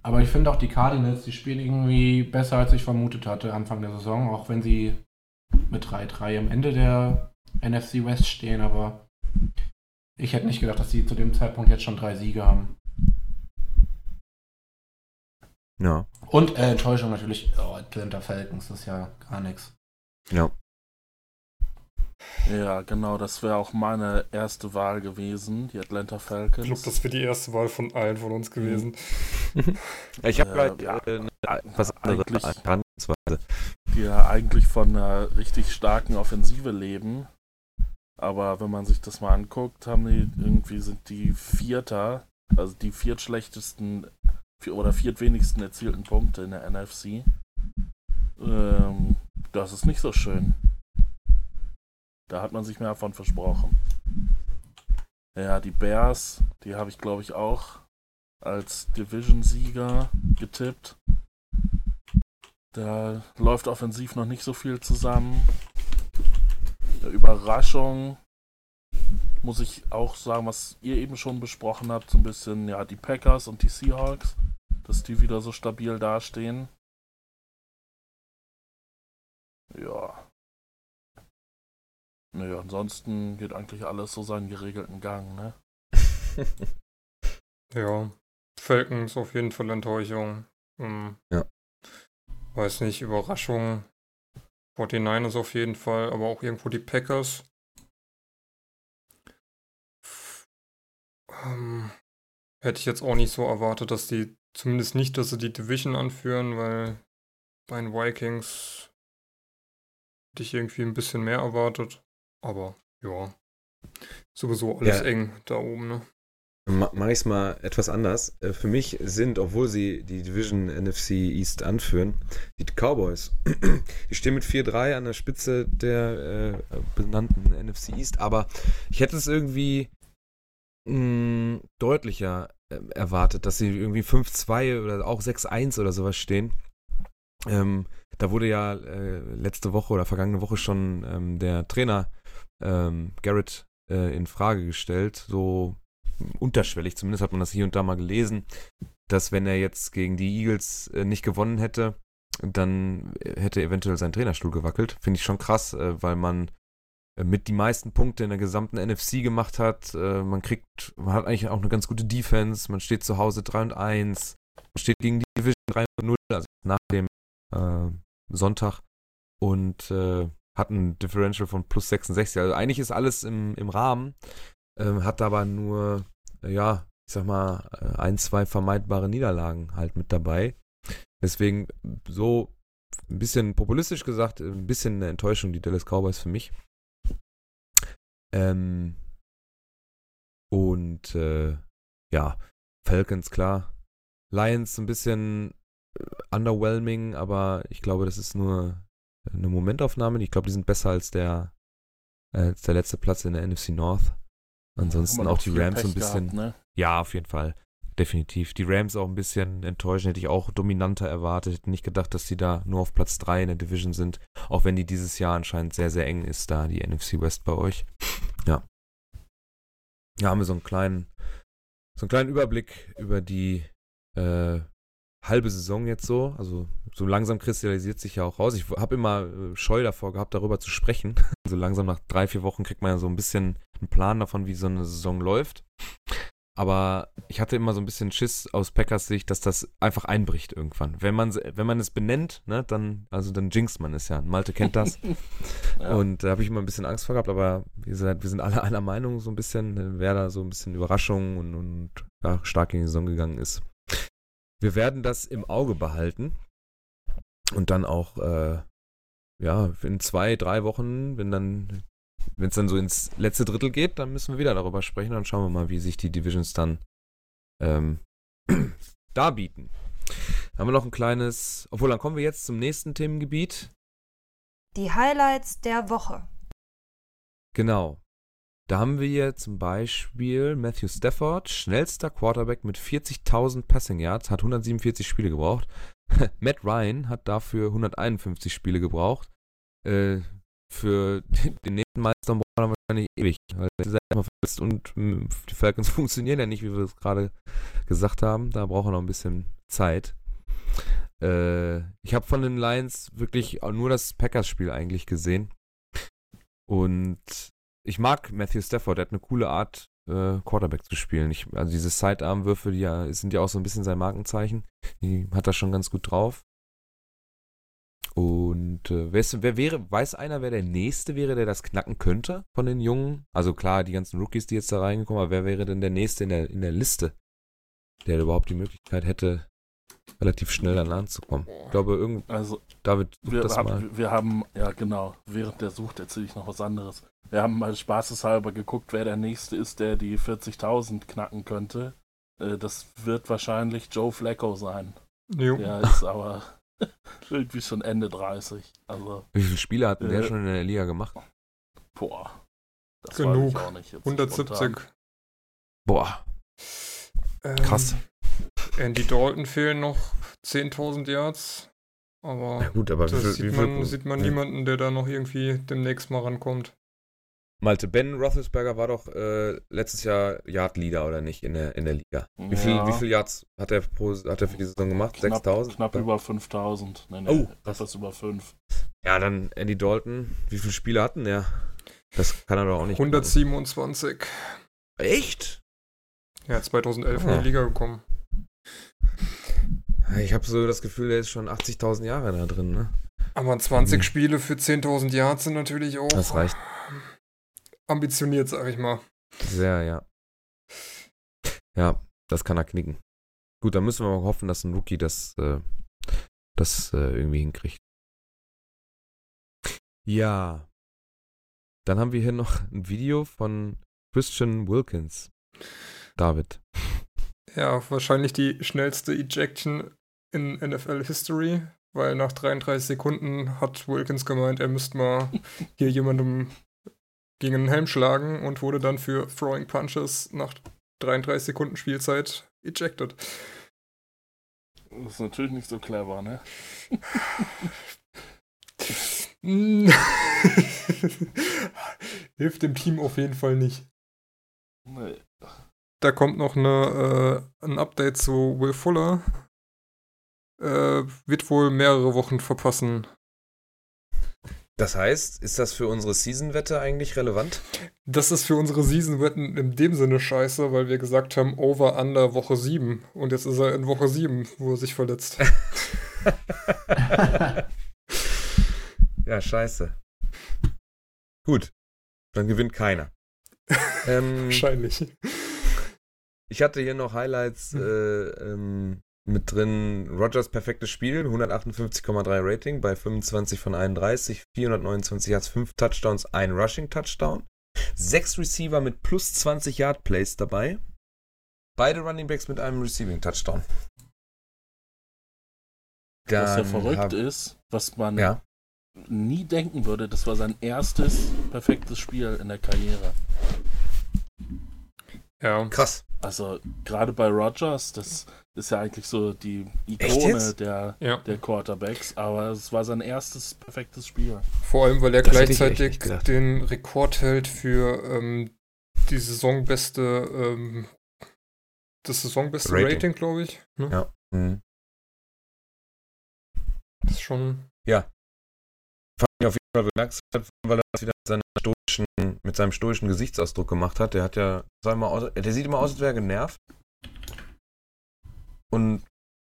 Aber ich finde auch die Cardinals, die spielen irgendwie besser, als ich vermutet hatte Anfang der Saison, auch wenn sie mit 3-3 am Ende der NFC West stehen. Aber ich hätte nicht gedacht, dass sie zu dem Zeitpunkt jetzt schon drei Siege haben. Ja. Und äh, Enttäuschung natürlich, oh, Atlanta Falcons, das ist ja gar nichts. Ja. Ja, genau, das wäre auch meine erste Wahl gewesen, die Atlanta Ich Falcons. glaube, das wäre die erste Wahl von allen von uns gewesen. Ich habe Äh, halt äh, eine was anderes eigentlich-. Die ja eigentlich von einer richtig starken Offensive leben. Aber wenn man sich das mal anguckt, haben die irgendwie sind die Vierter, also die viertschlechtesten vier- oder viertwenigsten erzielten Punkte in der NFC. Ähm, das ist nicht so schön. Da hat man sich mehr davon versprochen. Ja, die Bears, die habe ich glaube ich auch als Division-Sieger getippt. Da läuft offensiv noch nicht so viel zusammen. Eine Überraschung muss ich auch sagen, was ihr eben schon besprochen habt, so ein bisschen, ja, die Packers und die Seahawks, dass die wieder so stabil dastehen. Ja. Naja, ansonsten geht eigentlich alles so seinen geregelten Gang, ne? Ja, Falcons auf jeden Fall Enttäuschung. Hm. Ja. Weiß nicht, Überraschung. 49ers auf jeden Fall, aber auch irgendwo die Packers. Ähm, hätte ich jetzt auch nicht so erwartet, dass die, zumindest nicht, dass sie die Division anführen, weil bei den Vikings hätte ich irgendwie ein bisschen mehr erwartet. Aber ja, sowieso alles Ja. eng da oben, ne? Ma Mache ich es mal etwas anders. Äh, Für mich sind, obwohl sie die Division NFC East anführen, die Cowboys. Die stehen mit 4-3 an der Spitze der äh, benannten NFC East, aber ich hätte es irgendwie mh, deutlicher äh, erwartet, dass sie irgendwie 5-2 oder auch 6-1 oder sowas stehen. Ähm, da wurde ja äh, letzte Woche oder vergangene Woche schon ähm, der Trainer ähm, Garrett äh, in Frage gestellt, so unterschwellig, zumindest hat man das hier und da mal gelesen, dass wenn er jetzt gegen die Eagles äh, nicht gewonnen hätte, dann hätte eventuell sein Trainerstuhl gewackelt. Finde ich schon krass, äh, weil man äh, mit die meisten Punkte in der gesamten NFC gemacht hat. Äh, man kriegt, man hat eigentlich auch eine ganz gute Defense, man steht zu Hause 3 und 1, man steht gegen die Division 3 und 0, also nach dem äh, Sonntag und äh, hat ein Differential von plus 66. Also eigentlich ist alles im, im Rahmen ähm, hat aber nur, ja, ich sag mal, äh, ein, zwei vermeidbare Niederlagen halt mit dabei. Deswegen so ein bisschen populistisch gesagt, ein bisschen eine Enttäuschung, die Dallas Cowboys für mich. Ähm, und äh, ja, Falcons, klar. Lions ein bisschen äh, underwhelming, aber ich glaube, das ist nur eine Momentaufnahme. Ich glaube, die sind besser als der, als der letzte Platz in der NFC North. Ansonsten auch die Rams so ein bisschen. Gehabt, ne? Ja, auf jeden Fall. Definitiv. Die Rams auch ein bisschen enttäuschend. Hätte ich auch dominanter erwartet. Hätte nicht gedacht, dass die da nur auf Platz 3 in der Division sind. Auch wenn die dieses Jahr anscheinend sehr, sehr eng ist, da die NFC West bei euch. Ja. Ja, haben wir so einen kleinen, so einen kleinen Überblick über die äh, halbe Saison jetzt so. Also so langsam kristallisiert sich ja auch raus. Ich habe immer äh, Scheu davor gehabt, darüber zu sprechen. so langsam nach drei, vier Wochen kriegt man ja so ein bisschen einen Plan davon, wie so eine Saison läuft. Aber ich hatte immer so ein bisschen Schiss aus Packers Sicht, dass das einfach einbricht irgendwann. Wenn man, wenn man es benennt, ne, dann, also dann jinxt man es ja. Malte kennt das. Ja. Und da habe ich immer ein bisschen Angst vor gehabt, aber wie gesagt, wir sind alle einer Meinung so ein bisschen, wer da so ein bisschen Überraschung und, und ja, stark in die Saison gegangen ist. Wir werden das im Auge behalten und dann auch, äh, ja, in zwei, drei Wochen, wenn dann, wenn es dann so ins letzte Drittel geht, dann müssen wir wieder darüber sprechen. Dann schauen wir mal, wie sich die Divisions dann ähm, darbieten. Haben wir noch ein kleines, obwohl dann kommen wir jetzt zum nächsten Themengebiet. Die Highlights der Woche. Genau. Da haben wir hier zum Beispiel Matthew Stafford, schnellster Quarterback mit 40.000 Passing Yards, hat 147 Spiele gebraucht. Matt Ryan hat dafür 151 Spiele gebraucht. Äh, für den nächsten Meister braucht er wahrscheinlich ewig, weil er ist immer verletzt und mh, die Falcons funktionieren ja nicht, wie wir es gerade gesagt haben. Da braucht er noch ein bisschen Zeit. Äh, ich habe von den Lions wirklich nur das Packers-Spiel eigentlich gesehen. Und ich mag Matthew Stafford, der hat eine coole Art, äh, Quarterback zu spielen. Ich, also diese Sidearm-Würfe, die ja, sind ja auch so ein bisschen sein Markenzeichen. Die hat er schon ganz gut drauf. Und äh, wer, ist, wer wäre, weiß einer, wer der Nächste wäre, der das knacken könnte von den Jungen? Also klar, die ganzen Rookies, die jetzt da reingekommen, aber wer wäre denn der Nächste in der, in der Liste, der überhaupt die Möglichkeit hätte, relativ schnell dann anzukommen? Ich glaube, irgend Also, David, wir, das hab, mal. wir haben, ja genau, während der sucht erzähle ich noch was anderes. Wir haben mal spaßeshalber geguckt, wer der Nächste ist, der die 40.000 knacken könnte. Äh, das wird wahrscheinlich Joe Flacco sein. Jo. Der ist aber irgendwie schon Ende 30. Also, Wie viele Spiele hat denn der Äh, schon in der Liga gemacht? boah. Das Genug. weiß ich auch nicht. Jetzt 170. spontan. Boah, Ähm, Krass. Andy Dalton fehlen noch 10.000 Yards. Aber na gut, aber wie das sieht, wie viel man, sieht man wie- niemanden, der da noch irgendwie demnächst mal rankommt. Malte, Ben Roethlisberger war doch äh, letztes Jahr Yard-Leader, oder nicht, in der, in der Liga. Wie viel, Ja. wie viel Yards hat er, pro, hat er für die Saison gemacht? Knapp, 6000? knapp über 5000. Nee, nee, Oh, das- etwas über 5. Ja, dann Andy Dalton. Wie viele Spiele hatten er? Das kann er doch auch nicht. 127. knacken. Echt? Ja, 2011 in Ah. die Liga gekommen. Ich habe so das Gefühl, der ist schon 80.000 Jahre da drin, ne? Aber 20 Hm. Spiele für 10.000 Yards sind natürlich auch Das reicht ambitioniert, sag ich mal. sehr, ja. Ja, das kann er knicken. Gut, dann müssen wir mal hoffen, dass ein Rookie das, äh, das äh, irgendwie hinkriegt. Ja. Dann haben wir hier noch ein Video von Christian Wilkins. David. Ja, wahrscheinlich die schnellste Ejection in NFL History, weil nach 33 Sekunden hat Wilkins gemeint, er müsste mal hier jemandem gegen den Helm schlagen und wurde dann für Throwing Punches nach 33 Sekunden Spielzeit ejected. Das ist natürlich nicht so clever, ne? Hilft dem Team auf jeden Fall nicht. Nee. Da kommt noch eine, äh, ein Update zu Will Fuller. Äh, wird wohl mehrere Wochen verpassen. Das heißt, ist das für unsere Season-Wette eigentlich relevant? Das ist für unsere Season-Wetten in dem Sinne scheiße, weil wir gesagt haben, over, under Woche 7. Und jetzt ist er in Woche 7, wo er sich verletzt. ja, scheiße. Gut. Dann gewinnt keiner. ähm, Wahrscheinlich. Ich hatte hier noch Highlights äh, ähm, mit drin. Rogers perfektes Spiel, 158,3 Rating bei 25 von 31, 429 Yards, 5 Touchdowns, ein Rushing Touchdown. Sechs Receiver mit plus 20 Yard Plays dabei. beide Running Backs mit einem Receiving Touchdown. was ja Dann verrückt hab- ist, was man Ja. nie denken würde, das war sein erstes perfektes Spiel in der Karriere. Ja. Krass. Also gerade bei Rogers, das ist ja eigentlich so die Ikone der, Ja. der Quarterbacks, aber es war sein erstes perfektes Spiel. Vor allem, weil er Das gleichzeitig den Rekord hält für ähm, die saisonbeste, ähm, das saisonbeste Rating. Rating, glaube ich. Ne? Ja. Mhm. Das ist schon. Fand ich auf jeden Fall bemerkenswert, weil er das wieder mit, stoischen, mit seinem stoischen Gesichtsausdruck gemacht hat. Der hat ja, sag mal, aus, der sieht immer aus, als wäre er genervt. Und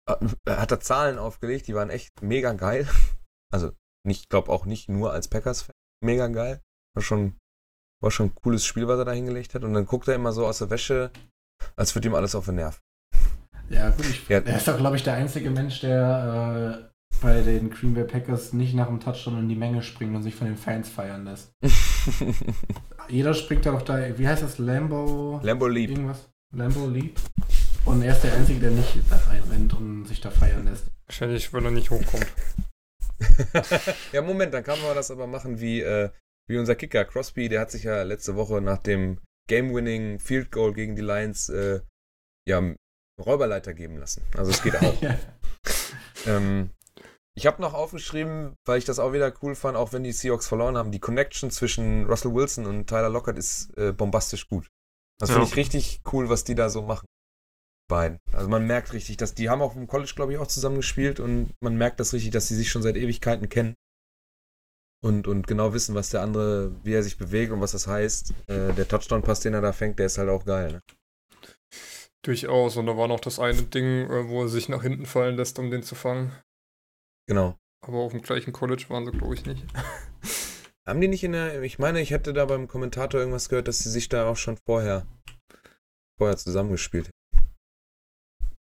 äh, hat da Zahlen aufgelegt, die waren echt mega geil. Also, ich glaube auch nicht nur als Packers-Fan. Mega geil. War schon, war schon ein cooles Spiel, was er da hingelegt hat. Und dann guckt er immer so aus der Wäsche, als würde ihm alles auf den Nerv. Ja, gut, ich, Ja. er ist doch, glaube ich, der einzige Mensch, der äh, bei den Green Bay Packers nicht nach dem Touchdown in die Menge springt und sich von den Fans feiern lässt. Jeder springt da doch da, wie heißt das, Lambo? Lambo Leap. Irgendwas? Lambo Leap? Und er ist der Einzige, der nicht da reinrennt und sich da feiern lässt. Wahrscheinlich, weil er nicht hochkommt. ja, Moment, dann kann man das aber machen wie, äh, wie unser Kicker Crosby, der hat sich ja letzte Woche nach dem Game-Winning Field Goal gegen die Lions äh, ja, Räuberleiter geben lassen. Also es geht auch. ja. ähm, ich habe noch aufgeschrieben, weil ich das auch wieder cool fand, auch wenn die Seahawks verloren haben, die Connection zwischen Russell Wilson und Tyler Lockett ist äh, bombastisch gut. Das finde Ja. ich richtig cool, was die da so machen. Beiden. Also man merkt richtig, dass die haben auch im College, glaube ich, auch zusammen gespielt und man merkt das richtig, dass sie sich schon seit Ewigkeiten kennen. Und, und genau wissen, was der andere, wie er sich bewegt und was das heißt. Äh, der Touchdown-Pass, den er da fängt, der ist halt auch geil. Ne? Durchaus. Und da war noch das eine Ding, äh, wo er sich nach hinten fallen lässt, um den zu fangen. Genau. Aber auf dem gleichen College waren sie, glaube ich, nicht. Haben die nicht in der, ich meine, ich hätte da beim Kommentator irgendwas gehört, dass sie sich da auch schon vorher, vorher zusammengespielt hätten.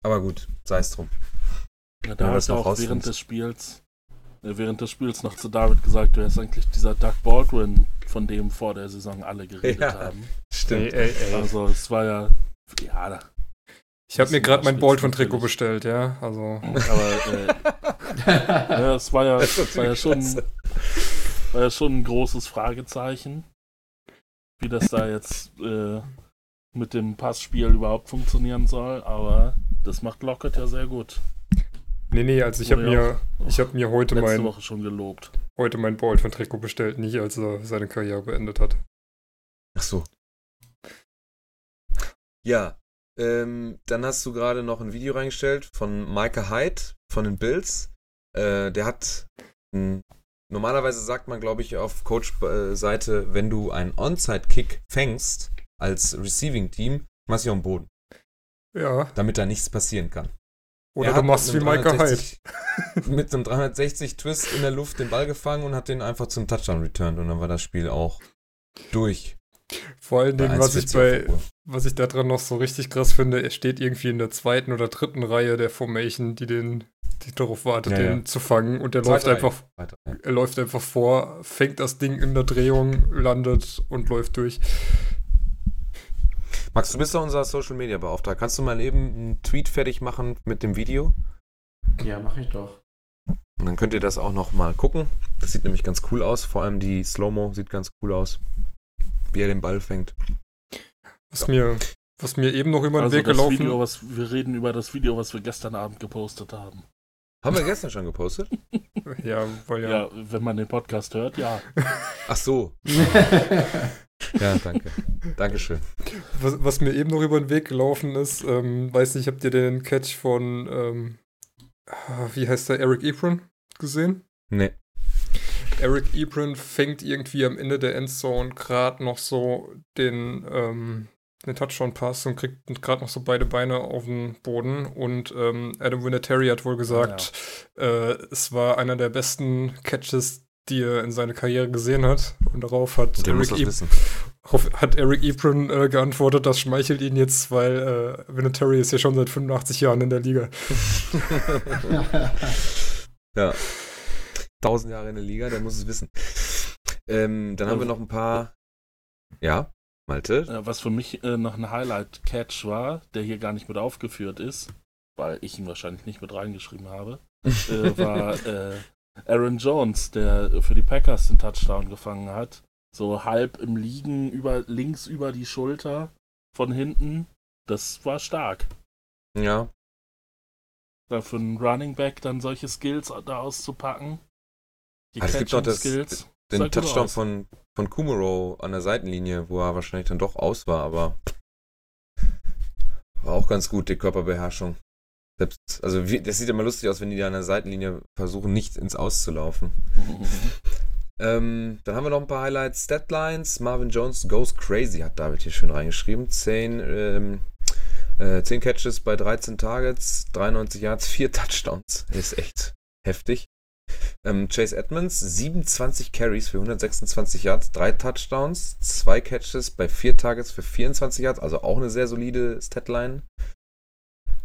Aber gut, sei es drum. Ja, da Ja, hat er auch während des Spiels, äh, während des Spiels noch zu David gesagt, wer ist eigentlich dieser Doug Baldwin, von dem vor der Saison alle geredet Ja. haben. Stimmt. Ey, ey, ey. Also es war ja, ja, da- ich habe mir gerade mein Baldwin-Trikot bestellt, ja. Also. aber äh, ja, es war ja, Das war ja schon, war ja schon ein großes Fragezeichen, wie das da jetzt äh, mit dem Passspiel überhaupt funktionieren soll, aber das macht Lockett ja sehr gut. Nee, nee, also ich habe mir, ich hab mir heute Letzte mein, Woche schon gelobt. heute mein Baldwin-Trikot bestellt, nicht als er seine Karriere beendet hat. Ach so. Ja, ähm, dann hast du gerade noch ein Video reingestellt von Micah Hyde von den Bills. Äh, der hat, mh, normalerweise sagt man, glaube ich, auf Coach-Seite, wenn du einen Onside-Kick fängst als Receiving-Team, machst du ihn am Boden, Ja. damit da nichts passieren kann. Oder Er du machst wie Micah Hyde. 360 mit einem 360-Twist in der Luft den Ball gefangen und hat den einfach zum Touchdown returned und dann war das Spiel auch durch. Vor allen Dingen, was ich 1,40 auf der bei, was ich da dran noch so richtig krass finde, er steht irgendwie in der zweiten oder dritten Reihe der Formation, die den, die darauf wartet, Ja, den ja. zu fangen. Und er Zweite läuft einfach, Weiter, ja. er läuft einfach vor, fängt das Ding in der Drehung, landet und läuft durch. Max, du bist doch unser Social Media Beauftragter. Kannst du mal eben einen Tweet fertig machen mit dem Video? ja, mache ich doch. Und dann könnt ihr das auch noch mal gucken. Das sieht nämlich ganz cool aus. Vor allem die Slow-Mo sieht ganz cool aus. Wie er den Ball fängt. Was mir, was mir eben noch über den Also Weg gelaufen was wir reden über das Video, was wir gestern Abend gepostet haben. Haben wir gestern schon gepostet? Ja, weil ja. Ja, wenn man den Podcast hört, ja. Ach so. Ja, danke. Dankeschön. Was, was mir eben noch über den Weg gelaufen ist, ähm, weiß nicht, habt ihr den Catch von, ähm, ah, wie heißt der, Eric Ebron gesehen? Nee. Eric Ebron fängt irgendwie am Ende der Endzone gerade noch so den, ähm, den Touchdown-Pass und kriegt gerade noch so beide Beine auf den Boden. Und ähm, Adam Vinatieri hat wohl gesagt, äh, es war einer der besten Catches, die er in seiner Karriere gesehen hat. Und darauf hat Der Eric, darauf hat Eric Ebron äh, geantwortet, das schmeichelt ihn jetzt, weil äh, Vinatieri ist ja schon seit 85 Jahren in der Liga. ja. Tausend Jahre in der Liga, der muss es wissen. Ähm, dann haben wir noch ein paar. Ja. Malte? Was für mich äh, noch ein Highlight-Catch war, der hier gar nicht mit aufgeführt ist, weil ich ihn wahrscheinlich nicht mit reingeschrieben habe, äh, war äh, Aaron Jones, der für die Packers den Touchdown gefangen hat. So halb im Liegen, über, links über die Schulter, von hinten. Das war stark. Ja. Da für einen Running Back dann solche Skills da auszupacken. Die Ah, es gibt doch das- Catching-Skills. Den Touchdown von, von Kumaro an der Seitenlinie, wo er wahrscheinlich dann doch aus war, aber war auch ganz gut, die Körperbeherrschung. Selbst, also wie, das sieht immer lustig aus, wenn die da an der Seitenlinie versuchen, nicht ins Aus zu laufen. Ähm, dann haben wir noch ein paar Highlights. Statlines. Marvin Jones goes crazy, hat David hier schön reingeschrieben. 10, ähm, äh, 10 Catches bei 13 Targets, 93 Yards, 4 Touchdowns. Ist echt heftig. Ähm, Chase Edmonds, 27 Carries für 126 Yards, 3 Touchdowns, 2 Catches bei 4 Targets für 24 Yards, also auch eine sehr solide Statline.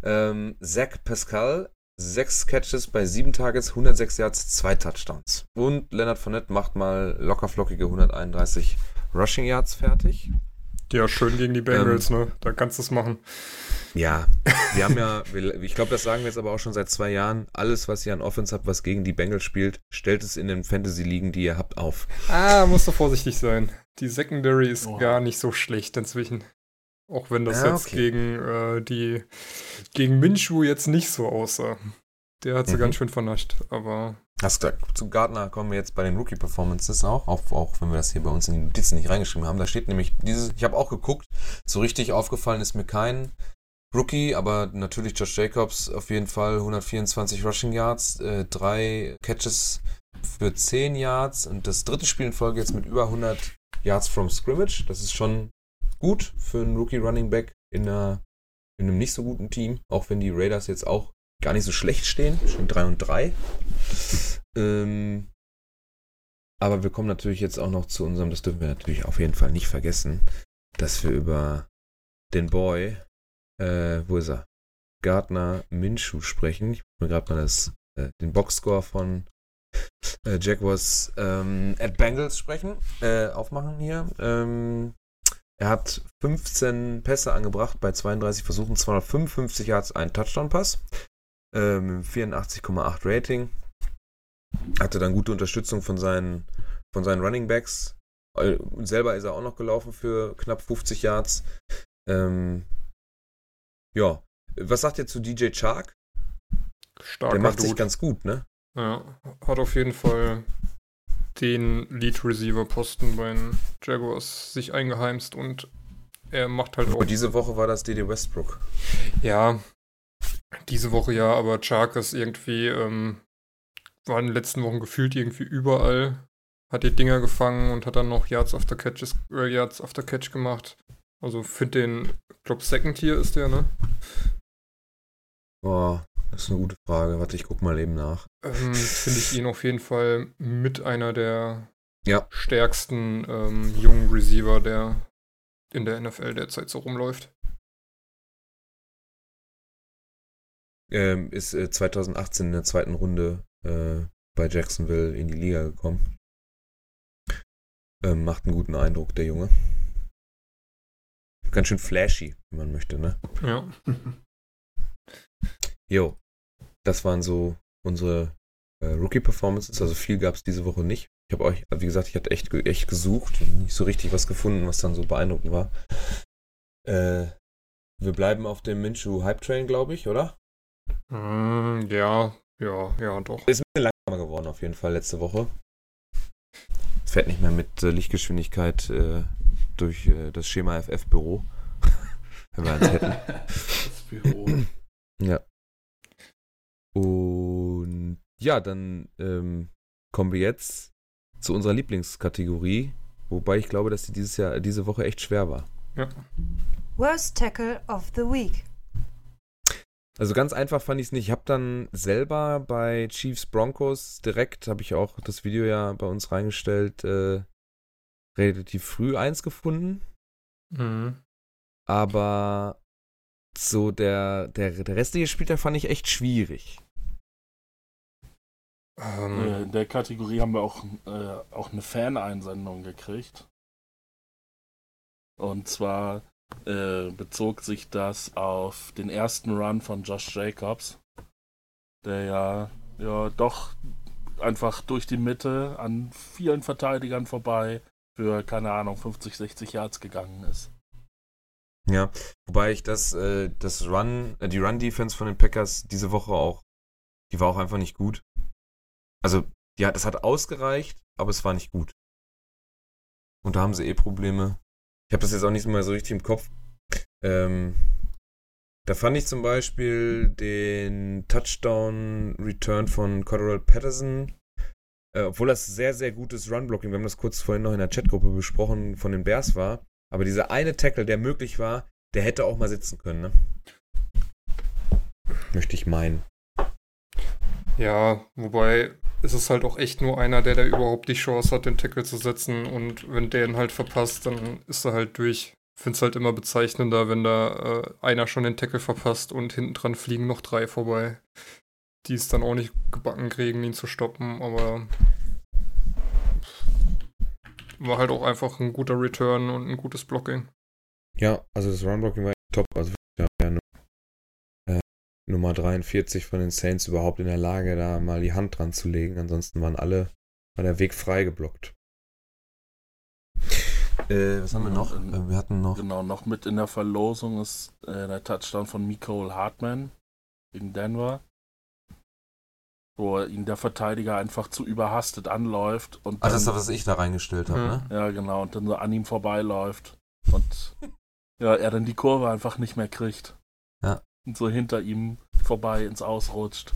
Ähm, Zach Pascal, 6 Catches bei 7 Targets, 106 Yards, 2 Touchdowns. Und Leonard Fournette macht mal lockerflockige 131 Rushing Yards fertig. Ja, schön gegen die Bengals, ne? Da kannst du es machen. Ja, wir haben ja, ich glaube, das sagen wir jetzt aber auch schon seit zwei Jahren. Alles, was ihr an Offense habt, was gegen die Bengals spielt, stellt es in den Fantasy-Ligen, die ihr habt, auf. Ah, musst du vorsichtig sein. Die Secondary ist Oha. gar nicht so schlecht inzwischen. Auch wenn das Ah, jetzt okay. gegen äh, die gegen Minshew jetzt nicht so aussah. Der hat sie Mhm. ganz schön vernascht, aber Hast gesagt, zu Gardner kommen wir jetzt bei den Rookie-Performances auch, auch, auch wenn wir das hier bei uns in die Notizen nicht reingeschrieben haben. Da steht nämlich dieses, ich habe auch geguckt, so richtig aufgefallen ist mir kein Rookie, aber natürlich Josh Jacobs auf jeden Fall 124 Rushing Yards, äh, drei Catches für 10 Yards und das dritte Spiel in Folge jetzt mit über 100 Yards from Scrimmage. Das ist schon gut für einen Rookie-Running Back in, in einem nicht so guten Team, auch wenn die Raiders jetzt auch gar nicht so schlecht stehen, stehen 3 und 3. Ähm, aber wir kommen natürlich jetzt auch noch zu unserem, das dürfen wir natürlich auf jeden Fall nicht vergessen, dass wir über den Boy, äh, wo ist er? Gardner Minshew sprechen. Ich muss mir gerade mal das, äh, den Boxscore von äh, Jaguars ähm, at Bengals sprechen, äh, aufmachen hier. Ähm, er hat 15 Pässe angebracht bei 32 Versuchen, 255 Yards, ein Touchdown-Pass, ähm, 84,8 Rating. Hatte dann gute Unterstützung von seinen, von seinen Running Backs. Äh, selber ist er auch noch gelaufen für knapp 50 Yards. Ähm, ja. Was sagt ihr zu DJ Chark? starker Der macht sich Dude. ganz gut, ne? Ja, hat auf jeden Fall den Lead Receiver Posten bei den Jaguars sich eingeheimst und er macht halt auch Aber diese Woche war das DD Westbrook. Ja, diese Woche ja, aber Chark ist irgendwie, ähm, war in den letzten Wochen gefühlt irgendwie überall, hat die Dinger gefangen und hat dann noch Yards after Catches, äh, Yards after Catch gemacht. Also finde den, ich glaube Second Tier ist der, ne? Boah, das ist eine gute Frage. Warte, ich guck mal eben nach. Ähm, finde ich ihn auf jeden Fall mit einer der Ja. stärksten ähm, jungen Receiver, der in der NFL derzeit so rumläuft. Ähm, ist äh, 2018 in der zweiten Runde äh, bei Jacksonville in die Liga gekommen. Ähm, macht einen guten Eindruck, der Junge. Ganz schön flashy, wenn man möchte, ne? Ja. Jo, das waren so unsere äh, Rookie-Performances. Also viel gab es diese Woche nicht. Ich habe euch, wie gesagt, ich hatte echt, echt gesucht und nicht so richtig was gefunden, was dann so beeindruckend war. Äh, wir bleiben auf dem Minshew Hype Train, glaube ich, oder? Mm, ja, ja, ja, doch. Ist ein bisschen langsamer geworden auf jeden Fall letzte Woche. Fährt nicht mehr mit äh, Lichtgeschwindigkeit äh, durch äh, das Schema FF Büro. Wenn wir eins hätten. Das Büro. Ja. Und ja, dann ähm, kommen wir jetzt zu unserer Lieblingskategorie, wobei ich glaube, dass die dieses Jahr, diese Woche echt schwer war. Worst Tackle of the Week. Also ganz einfach fand ich es nicht. Ich habe dann selber bei Chiefs Broncos direkt, habe ich auch das Video ja bei uns reingestellt, äh, relativ früh eins gefunden. Mhm. Aber so der, der, der restliche Spieltag fand ich echt schwierig. Ähm, Äh, In der Kategorie haben wir auch, äh, auch eine Fan-Einsendung gekriegt. Und zwar äh, bezog sich das auf den ersten Run von Josh Jacobs, der ja, ja doch einfach durch die Mitte an vielen Verteidigern vorbei für, keine Ahnung, 50, 60 Yards gegangen ist. Ja, wobei ich das, äh, das Run, äh, die Run-Defense von den Packers diese Woche auch, die war auch einfach nicht gut. Also, ja, das hat ausgereicht, aber es war nicht gut. Und da haben sie eh Probleme. Ich habe das jetzt auch nicht mehr so richtig im Kopf. Ähm, da fand ich zum Beispiel den Touchdown-Return von Cordell Patterson, äh, obwohl das sehr, sehr gutes Run-Blocking, wir haben das kurz vorhin noch in der Chatgruppe besprochen, von den Bears war. Aber dieser eine Tackle, der möglich war, der hätte auch mal sitzen können, ne? Möchte ich meinen. Ja, wobei ist es halt auch echt nur einer, der da überhaupt die Chance hat, den Tackle zu setzen. Und wenn der ihn halt verpasst, dann ist er halt durch. Finde es halt immer bezeichnender, wenn da äh, einer schon den Tackle verpasst und hinten dran fliegen noch drei vorbei. Die es dann auch nicht gebacken kriegen, ihn zu stoppen, aber war halt auch einfach ein guter Return und ein gutes Blocking. Ja, also das Run-Blocking war top. Also Nummer 43 von den Saints überhaupt in der Lage, da mal die Hand dran zu legen. Ansonsten waren alle, war der Weg frei geblockt. Äh, was haben wir noch? Äh, wir hatten noch. Genau, noch mit in der Verlosung ist äh, der Touchdown von Nicole Hartman gegen Denver. Wo ihn der Verteidiger einfach zu überhastet anläuft und. Ah, das ist das, was ich da reingestellt habe, mhm. ne? Ja, genau, und dann so an ihm vorbeiläuft. Und ja, er dann die Kurve einfach nicht mehr kriegt. So hinter ihm vorbei ins Ausrutscht.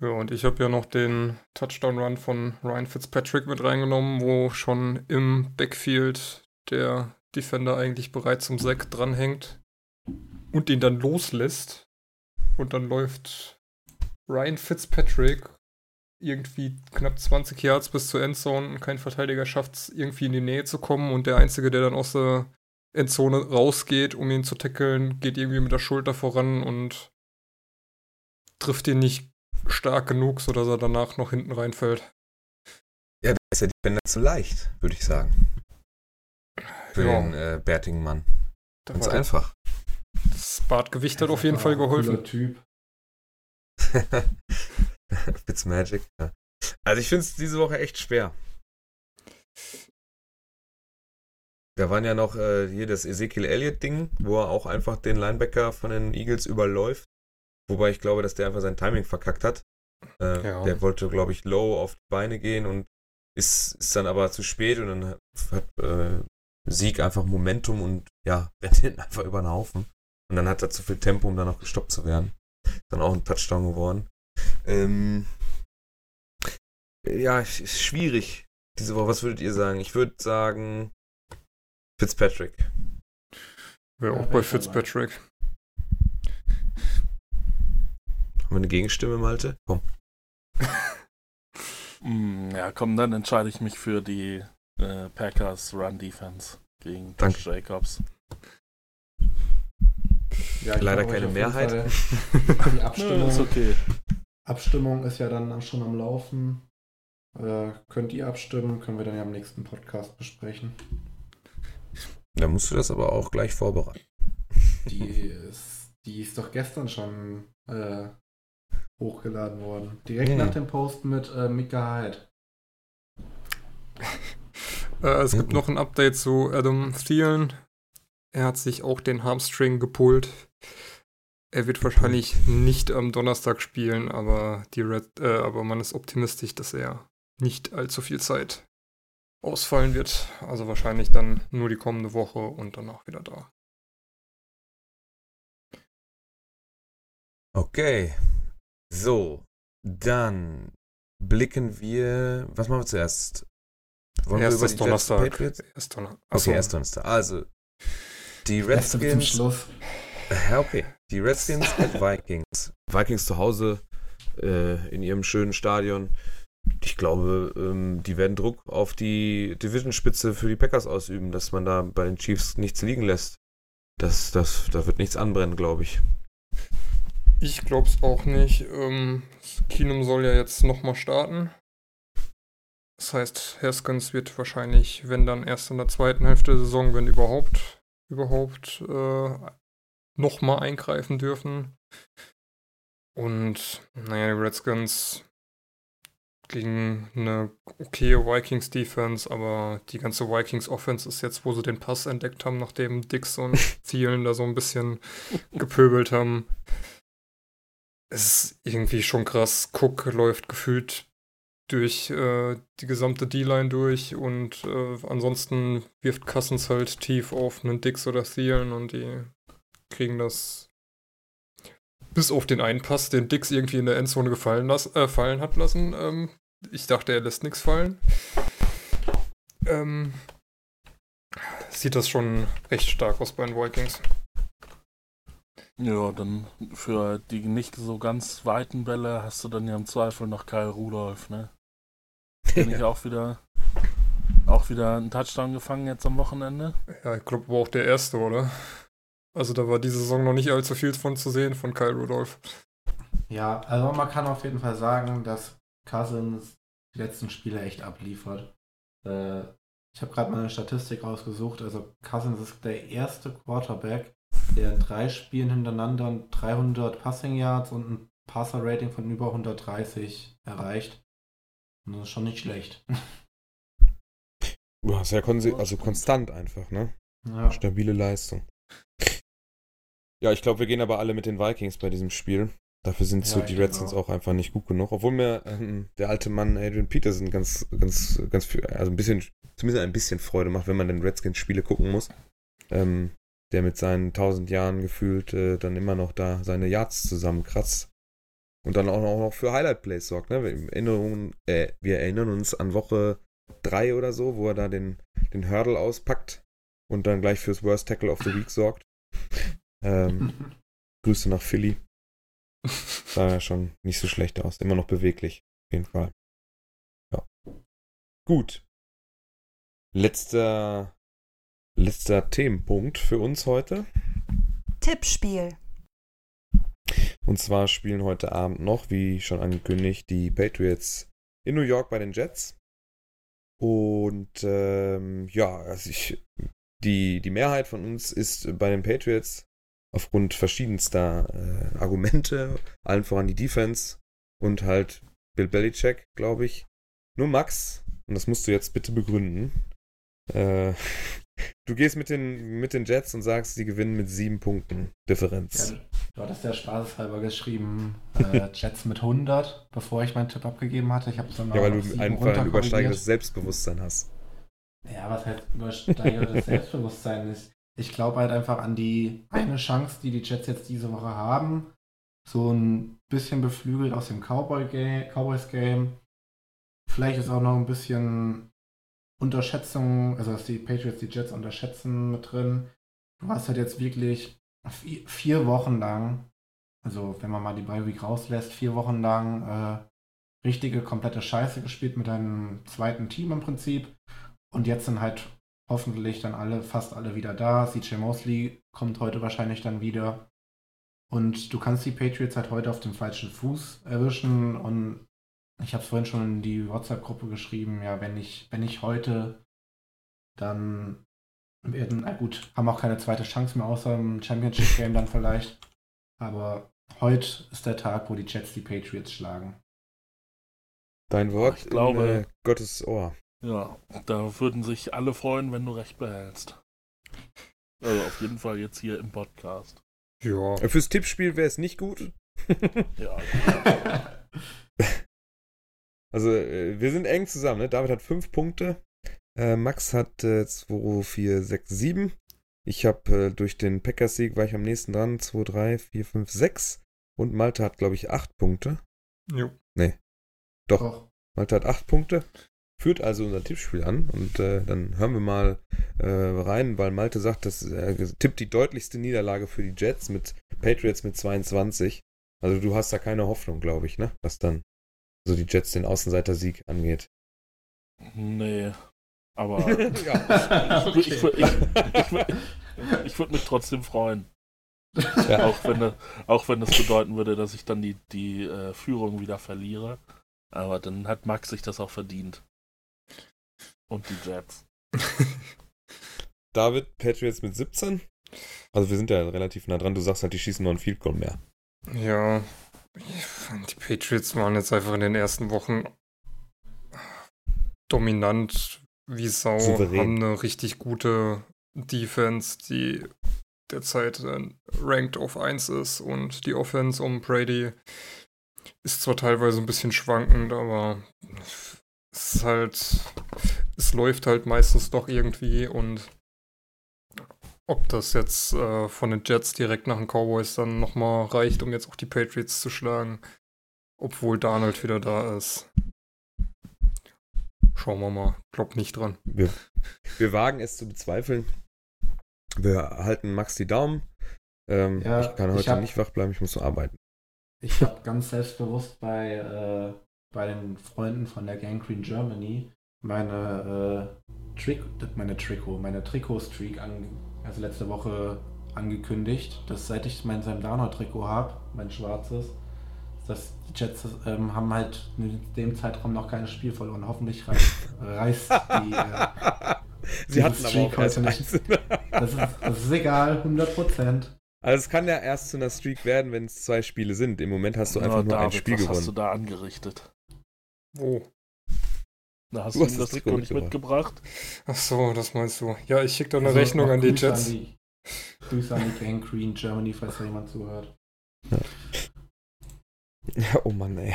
Ja, und ich habe ja noch den Touchdown-Run von Ryan Fitzpatrick mit reingenommen, wo schon im Backfield der Defender eigentlich bereits zum Sack dranhängt und den dann loslässt. Und dann läuft Ryan Fitzpatrick irgendwie knapp 20 Yards bis zur Endzone und kein Verteidiger schafft es irgendwie in die Nähe zu kommen und der Einzige, der dann aus der Endzone rausgeht, um ihn zu tackeln, geht irgendwie mit der Schulter voran und trifft ihn nicht stark genug, sodass er danach noch hinten reinfällt. Ja, da ist der Defender zu leicht, würde ich sagen. Für Ja. den äh, bärtigen Mann. Da Ganz einfach. Das Bartgewicht hat auf jeden Fall geholfen. Cooler Typ. Fitzmagic, ja. Also ich finde es diese Woche echt schwer. Da waren ja noch äh, hier das Ezekiel Elliott-Ding, wo er auch einfach den Linebacker von den Eagles überläuft. Wobei ich glaube, dass der einfach sein Timing verkackt hat. Äh, Ja. Der wollte, glaube ich, low auf die Beine gehen und ist, ist dann aber zu spät und dann hat äh, Sieg einfach Momentum und ja, rennt hinten einfach über den Haufen. Und dann hat er zu viel Tempo, um dann auch gestoppt zu werden. Dann auch ein Touchdown geworden. Ähm, ja, ist ist schwierig diese Woche. Was würdet ihr sagen? Ich würde sagen Fitzpatrick. Wäre Ja, auch bei. Fitzpatrick. Haben wir eine Gegenstimme, Malte? Komm. Mm, ja, komm, dann entscheide ich mich für die äh, Packers Run Defense gegen Danke. Josh Jacobs. Ja, Leider keine Mehrheit. Fall Die Abstimmung, ist okay. Abstimmung ist ja dann schon am Laufen. Äh, könnt ihr abstimmen, können wir dann ja am nächsten Podcast besprechen. Da musst du das aber auch gleich vorbereiten. Die ist, die ist doch gestern schon äh, hochgeladen worden. Direkt Hm. nach dem Post mit äh, Mika Hyde. Äh, es gibt Mhm. noch ein Update zu Adam Thielen. Er hat sich auch den Hamstring gepult. Er wird wahrscheinlich nicht am Donnerstag spielen, aber, die Red, äh, aber man ist optimistisch, dass er nicht allzu viel Zeit ausfallen wird. Also wahrscheinlich dann nur die kommende Woche und danach wieder da. Okay. So. Dann blicken wir. Was machen wir zuerst? Wollen Erst wir ist über die Jets Donnerstag. Patriots? Erst Donner Okay, erst Donnerstag. Also, die Redskins. Schluss. Ja, okay. Die Redskins at Vikings. Vikings zu Hause äh, in ihrem schönen Stadion. Ich glaube, ähm, die werden Druck auf die Division-Spitze für die Packers ausüben, dass man da bei den Chiefs nichts liegen lässt. Das, das, da wird nichts anbrennen, glaube ich. Ich glaub's auch nicht. Ähm, Keenum soll ja jetzt nochmal starten. Das heißt, Haskins wird wahrscheinlich, wenn dann erst in der zweiten Hälfte der Saison, wenn überhaupt, überhaupt äh, nochmal eingreifen dürfen. Und naja, die Redskins gegen eine okaye Vikings-Defense, aber die ganze Vikings-Offense ist jetzt, wo sie den Pass entdeckt haben, nachdem Dix und Zielen da so ein bisschen gepöbelt haben. Es ist irgendwie schon krass. Cook läuft gefühlt durch äh, die gesamte D-Line durch und äh, ansonsten wirft Cousins halt tief auf einen Dix oder Thielen und die kriegen das bis auf den einen Pass, den Dix irgendwie in der Endzone gefallen las äh, fallen hat lassen. Ähm, ich dachte, er lässt nichts fallen. Ähm, sieht das schon recht stark aus bei den Vikings. Ja, dann für die nicht so ganz weiten Bälle hast du dann ja im Zweifel noch Kyle Rudolph, ne? Bin ich auch wieder auch wieder einen Touchdown gefangen jetzt am Wochenende. Ja, ich glaube, war auch der erste, oder? Also da war diese Saison noch nicht allzu viel von zu sehen von Kyle Rudolph. Ja, also man kann auf jeden Fall sagen, dass Cousins die letzten Spiele echt abliefert. Äh, ich habe gerade mal eine Statistik rausgesucht. Also Cousins ist der erste Quarterback, der in drei Spielen hintereinander 300 Passing Yards und ein Passer Rating von über 130 erreicht. Und das ist schon nicht schlecht. Ja, sehr kon also konstant einfach, ne? Ja. Stabile Leistung. Ja, ich glaube, wir gehen aber alle mit den Vikings bei diesem Spiel. Dafür sind Ja, so die Redskins auch. auch einfach nicht gut genug. Obwohl mir ähm, der alte Mann Adrian Peterson ganz, ganz, ganz viel, also ein bisschen, zumindest ein bisschen Freude macht, wenn man den Redskins-Spiele gucken muss. Ähm, der mit seinen 1000 Jahren gefühlt äh, dann immer noch da seine Yards zusammenkratzt. Und dann auch noch für Highlight-Plays sorgt. Ne? Wir, erinnern, äh, wir erinnern uns an Woche 3 oder so, wo er da den, den Hurdle auspackt und dann gleich fürs Worst Tackle of the Week sorgt. Ähm, Grüße nach Philly. Sah ja schon nicht so schlecht aus. Immer noch beweglich. Auf jeden Fall. Ja. Gut. Letzter, letzter Themenpunkt für uns heute. Tippspiel. Und zwar spielen heute Abend noch, wie schon angekündigt, die Patriots in New York bei den Jets. Und ähm, ja, also ich, die, die Mehrheit von uns ist bei den Patriots aufgrund verschiedenster äh, Argumente, allen voran die Defense und halt Bill Belichick, glaube ich. Nur Max, und das musst du jetzt bitte begründen. Äh, du gehst mit den, mit den Jets und sagst, sie gewinnen mit sieben Punkten Differenz. Ja, du hattest ja spaßeshalber geschrieben, äh, Jets mit 100, bevor ich meinen Tipp abgegeben hatte. Ich habe es dann Ja, weil du einfach ein übersteigendes Selbstbewusstsein hast. Ja, was halt übersteigertes Selbstbewusstsein ist. Ich glaube halt einfach an die eine Chance, die die Jets jetzt diese Woche haben. So ein bisschen beflügelt aus dem Cowboy -Game, Cowboys Game. Vielleicht ist auch noch ein bisschen Unterschätzung, also dass die Patriots die Jets unterschätzen mit drin. Du hast halt jetzt wirklich vier, Wochen lang, also wenn man mal die Bye Week rauslässt, vier Wochen lang äh, richtige komplette Scheiße gespielt mit deinem zweiten Team im Prinzip. Und jetzt sind halt hoffentlich dann alle, fast alle wieder da. CJ Mosley kommt heute wahrscheinlich dann wieder. Und du kannst die Patriots halt heute auf dem falschen Fuß erwischen. Und ich habe es vorhin schon in die WhatsApp-Gruppe geschrieben, ja, wenn ich, wenn ich heute, dann werden, na gut, haben auch keine zweite Chance mehr, außer im Championship-Game dann vielleicht. Aber heute ist der Tag, wo die Jets die Patriots schlagen. Dein Wort Ich glaube- in äh, Gottes Ohr. Ja, da würden sich alle freuen, wenn du recht behältst. Also auf jeden Fall jetzt hier im Podcast. Ja. Fürs Tippspiel wäre es nicht gut. Ja, Also, äh, wir sind eng zusammen. Ne? David hat fünf Punkte. Äh, Max hat äh, 2, 4, 6, 7. Ich habe äh, durch den Packers-Sieg war ich am nächsten dran. 2, 3, 4, 5, 6. Und Malte hat, glaube ich, 8 Punkte. Jo. Doch, Doch. Malte hat 8 Punkte. Führt also unser Tippspiel an. Und äh, dann hören wir mal äh, rein, weil Malte sagt, dass er tippt die deutlichste Niederlage für die Jets mit Patriots mit 22. Also du hast da keine Hoffnung, glaube ich, ne? Was dann so die Jets den Außenseiter-Sieg angeht. nee. Aber ja. ich, ich, ich, ich, ich würde mich trotzdem freuen. Ja. Auch, wenn, das- auch wenn das bedeuten würde, dass ich dann die, die äh, Führung wieder verliere. Aber dann hat Max sich das auch verdient. Und die Jets. David, Patriots mit 17. Also wir sind ja relativ nah dran. Du sagst halt, die schießen noch ein Field Goal mehr. Ja, die Patriots waren jetzt einfach in den ersten Wochen dominant wie Sau, Souverän. haben eine richtig gute Defense, die derzeit äh, ranked auf 1 ist und die Offense um Brady ist zwar teilweise ein bisschen schwankend, aber es ist halt, es läuft halt meistens doch irgendwie und ob das jetzt äh, von den Jets direkt nach den Cowboys dann nochmal reicht, um jetzt auch die Patriots zu schlagen, obwohl Darnold wieder da ist. Schauen wir mal. Glaub nicht dran. Wir, wir wagen es zu bezweifeln. Wir halten Max die Daumen. Ähm, Ja, ich kann ich heute hab- nicht wach bleiben, ich muss so arbeiten. Ich habe ganz selbstbewusst bei, äh, bei den Freunden von der Gang Green Germany meine äh, Trick, meine Trikot, meine Trikot-Streak an, also letzte Woche angekündigt, dass seit ich mein Sam Darnold Trikot habe, mein schwarzes, dass die Jets ähm, haben halt in dem Zeitraum noch kein Spiel verloren. Hoffentlich reißt, reißt die. Äh, Sie hatten aber Streak auch erst heute nicht. das, ist, das ist egal, 100 Prozent. Also es kann ja erst zu einer Streak werden, wenn es zwei Spiele sind. Im Moment hast du einfach Ja, nur ein David, Spiel was hast du gewonnen. da angerichtet? Wo? Da hast Du hast das das Trikot nicht mitgebracht. mitgebracht? Ach so, das meinst du. Ja, ich schicke da eine Also, Rechnung an die Grüße Jets. An die, Grüße an die Gang Green Germany, falls da jemand zuhört. Ja, oh Mann, ey.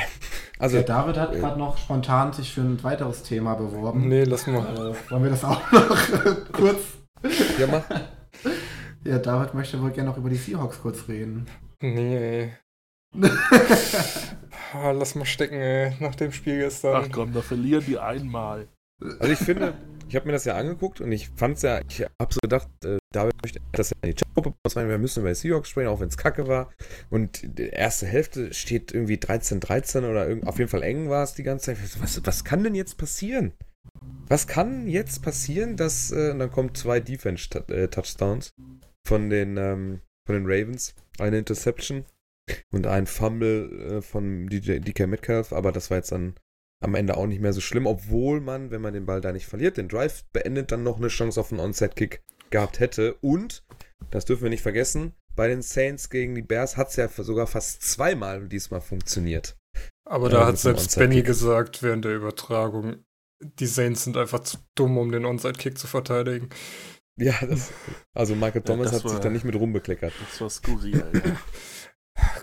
Also, Der David hat äh, gerade noch spontan sich für ein weiteres Thema beworben. Nee, lass mal. Äh, wollen wir das auch noch kurz? ja, mach. Ja, David möchte wohl gerne noch über die Seahawks kurz reden. Nee, ey. Ah, lass mal stecken, ey. Nach dem Spiel gestern. Ach komm, da verlieren die einmal. Also ich finde, ich habe mir das ja angeguckt und ich fand's ja, ich habe so gedacht, äh, David möchte das ja in die Chatgruppe rein, wir müssen über die Seahawks sprechen, auch wenn es kacke war. Und die erste Hälfte steht irgendwie 13-13 oder irgend, auf jeden Fall eng war es die ganze Zeit. Was, was kann denn jetzt passieren? Was kann jetzt passieren, dass, äh, und dann kommen zwei Defense-Touchdowns von den, ähm, von den Ravens, eine Interception und ein Fumble äh, von DJ, DK Metcalf, aber das war jetzt dann am Ende auch nicht mehr so schlimm, obwohl man, wenn man den Ball da nicht verliert, den Drive beendet, dann noch eine Chance auf einen Onside-Kick gehabt hätte. Und, das dürfen wir nicht vergessen, bei den Saints gegen die Bears hat es ja sogar fast zweimal diesmal funktioniert. Aber Ja, da hat selbst. Benny gesagt während der Übertragung, die Saints sind einfach zu dumm, um den Onside-Kick zu verteidigen. Ja, das, also Michael Ja, Thomas das hat sich war- da nicht mit rumbekleckert. Das war skurril, ja.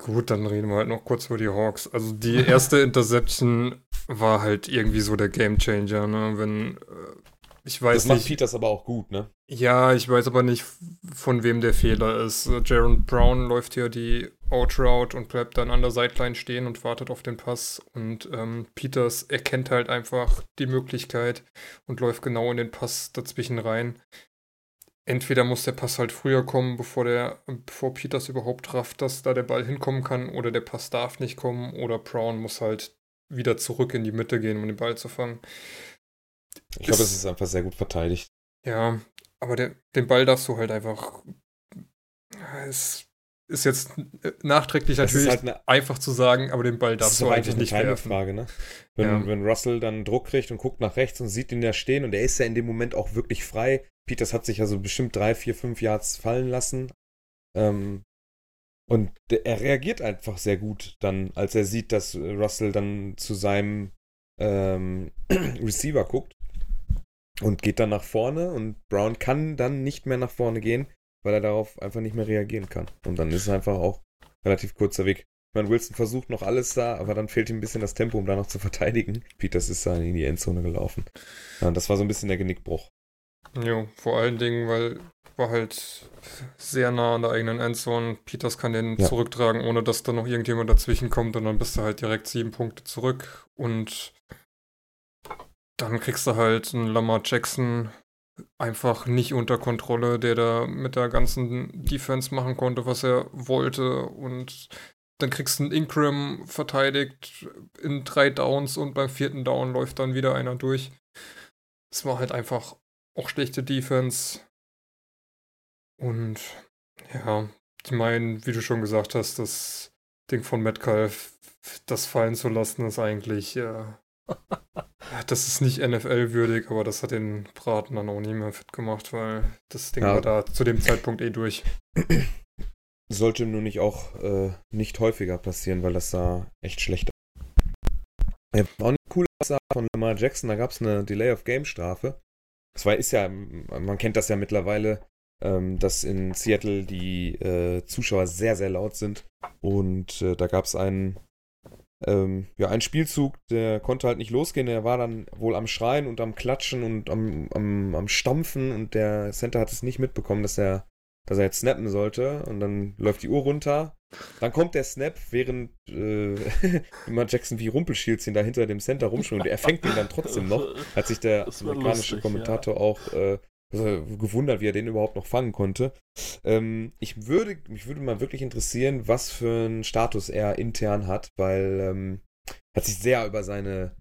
Gut, dann reden wir halt noch kurz über die Hawks. Also die erste Interception war halt irgendwie so der Gamechanger, ne? Wenn äh, ich weiß Das macht nicht. Peters aber auch gut, ne? Ja, ich weiß aber nicht, von wem der Fehler ist. Äh, Jaron Brown läuft hier die Out-Route und bleibt dann an der Sideline stehen und wartet auf den Pass. Und ähm, Peters erkennt halt einfach die Möglichkeit und läuft genau in den Pass dazwischen rein. Entweder muss der Pass halt früher kommen, bevor der, bevor Peters überhaupt rafft, dass da der Ball hinkommen kann, oder der Pass darf nicht kommen, oder Brown muss halt wieder zurück in die Mitte gehen, um den Ball zu fangen. Ich glaube, es ist einfach sehr gut verteidigt. Ja, aber der, den Ball darfst du halt einfach. Es ist jetzt nachträglich Das natürlich halt eine einfach zu sagen, aber den Ball darfst du eigentlich eine nicht werfen. Timing-Frage, ne? Wenn, Ja. wenn Russell dann Druck kriegt und guckt nach rechts und sieht ihn da stehen und er ist ja in dem Moment auch wirklich frei. Peters hat sich also bestimmt drei, vier, fünf Yards fallen lassen. Ähm, und er reagiert einfach sehr gut dann, als er sieht, dass Russell dann zu seinem ähm, Receiver guckt und geht dann nach vorne und Brown kann dann nicht mehr nach vorne gehen, weil er darauf einfach nicht mehr reagieren kann. Und dann ist es einfach auch relativ kurzer Weg. Ich meine, Wilson versucht noch alles da, aber dann fehlt ihm ein bisschen das Tempo, um da noch zu verteidigen. Peters ist dann in die Endzone gelaufen. Ja, das war so ein bisschen der Genickbruch. Jo, vor allen Dingen, weil war halt sehr nah an der eigenen Endzone. Peters kann den Ja. zurücktragen, ohne dass da noch irgendjemand dazwischen kommt und dann bist du halt direkt sieben Punkte zurück und dann kriegst du halt einen Lamar Jackson einfach nicht unter Kontrolle, der da mit der ganzen Defense machen konnte, was er wollte und dann kriegst du einen Ingram verteidigt in drei Downs und beim vierten Down läuft dann wieder einer durch. Es war halt einfach auch schlechte Defense. Und ja, ich meine, wie du schon gesagt hast, das Ding von Metcalf, das fallen zu lassen, ist eigentlich äh, Das ist nicht NFL-würdig, aber das hat den Braten dann auch nie mehr fit gemacht, weil das Ding Ja. war da zu dem Zeitpunkt eh durch. Sollte nur nicht auch äh, nicht häufiger passieren, weil das sah echt schlecht aus. Auch eine coole Aussage von Lamar Jackson, da gab es eine Delay of Game Strafe. Das war, ist ja, man kennt das ja mittlerweile, ähm, dass in Seattle die äh, Zuschauer sehr, sehr laut sind. Und äh, da gab es einen, ähm, ja, einen Spielzug, der konnte halt nicht losgehen. Der war dann wohl am Schreien und am Klatschen und am, am, am Stampfen und der Center hat es nicht mitbekommen, dass er dass er jetzt snappen sollte und dann läuft die Uhr runter. Dann kommt der Snap, während äh, immer Jackson wie Rumpelstilzchen da hinter dem Center rumschwimmt. Er fängt ihn dann trotzdem noch. Hat sich der amerikanische lustig, Kommentator auch äh, gewundert, wie er den überhaupt noch fangen konnte. Ähm, ich würde, mich würde mal wirklich interessieren, was für einen Status er intern hat, weil ähm, hat sich sehr über seine,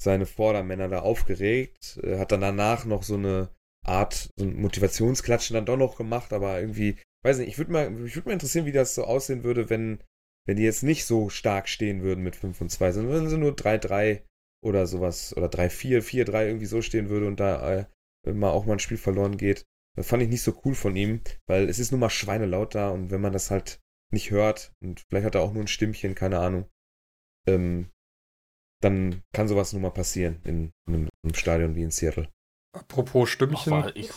seine Vordermänner da aufgeregt, äh, hat dann danach noch so eine Art, so ein Motivationsklatschen dann doch noch gemacht, aber irgendwie, weiß nicht, ich würde mal, mich würde mal interessieren, wie das so aussehen würde, wenn, wenn die jetzt nicht so stark stehen würden mit 5 und 2, sondern wenn sie nur 3-3 oder sowas, oder 3-4, 4-3 irgendwie so stehen würde und da äh, mal auch mal ein Spiel verloren geht. Das fand ich nicht so cool von ihm, weil es ist nun mal schweinelaut da und wenn man das halt nicht hört und vielleicht hat er auch nur ein Stimmchen, keine Ahnung, ähm, dann kann sowas nun mal passieren in, in einem, Stadion wie in Seattle. Apropos Stimmchen. Aber ich,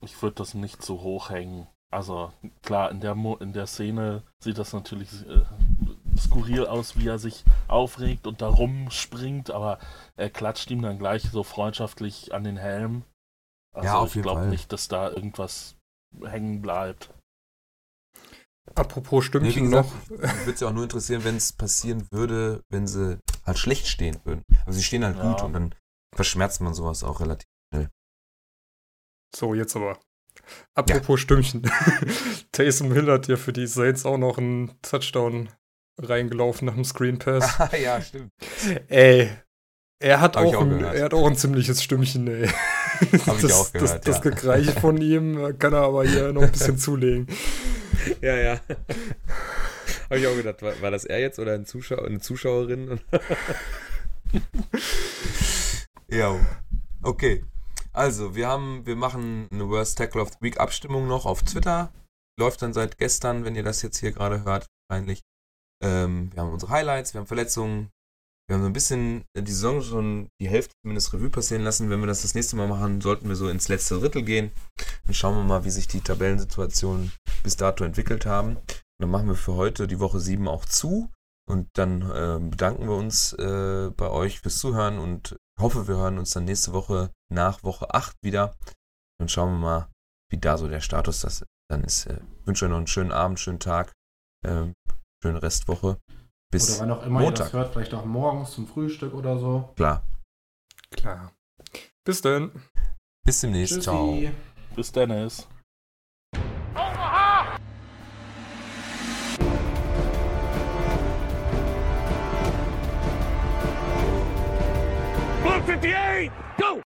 ich würde das nicht so hoch hängen. Also klar, in der, Mo in der Szene sieht das natürlich äh, skurril aus, wie er sich aufregt und da rumspringt, aber er klatscht ihm dann gleich so freundschaftlich an den Helm. Also Ja, auf ich glaube nicht, dass da irgendwas hängen bleibt. Apropos Nee, wie Stimmchen gesagt, noch. mich würde es ja auch nur interessieren, wenn es passieren würde, wenn sie halt schlecht stehen würden. Also sie stehen halt Ja. gut und dann verschmerzt man sowas auch relativ. So, jetzt aber. Apropos Stimmchen. Taysom Hill hat ja für die Saints auch noch einen Touchdown reingelaufen nach dem Screen Pass. ja, stimmt. ey, er hat, ich auch auch ein, gehört. er hat auch ein ziemliches Stimmchen, ey. Hab ich das, auch das, gehört, das ja. Gekreiche von ihm kann er aber hier noch ein bisschen zulegen. Ja, ja. Habe ich auch gedacht, war, war das er jetzt oder ein Zuschauer, eine Zuschauerin? Ja. Okay. Also, wir haben, wir machen eine Worst Tackle of the Week Abstimmung noch auf Twitter. Läuft dann seit gestern, wenn ihr das jetzt hier gerade hört, wahrscheinlich. Ähm, wir haben unsere Highlights, wir haben Verletzungen. Wir haben so ein bisschen die Saison schon die Hälfte zumindest Revue passieren lassen. Wenn wir das das nächste Mal machen, sollten wir so ins letzte Drittel gehen. Dann schauen wir mal, wie sich die Tabellensituationen bis dato entwickelt haben. Und dann machen wir für heute die Woche 7 auch zu. Und dann ähm, bedanken wir uns äh, bei euch fürs Zuhören und hoffe, wir hören uns dann nächste Woche nach Woche 8 wieder. Dann schauen wir mal, wie da so der Status das dann ist. Äh, wünsche euch noch einen schönen Abend, schönen Tag, ähm, schöne Restwoche. Bis Oder wann auch immer ihr Montag. das hört, vielleicht auch morgens zum Frühstück oder so. klar. Klar. Bis dann. Bis demnächst. Ciao. Tschüssi. Bis Dennis. Blue 58, go!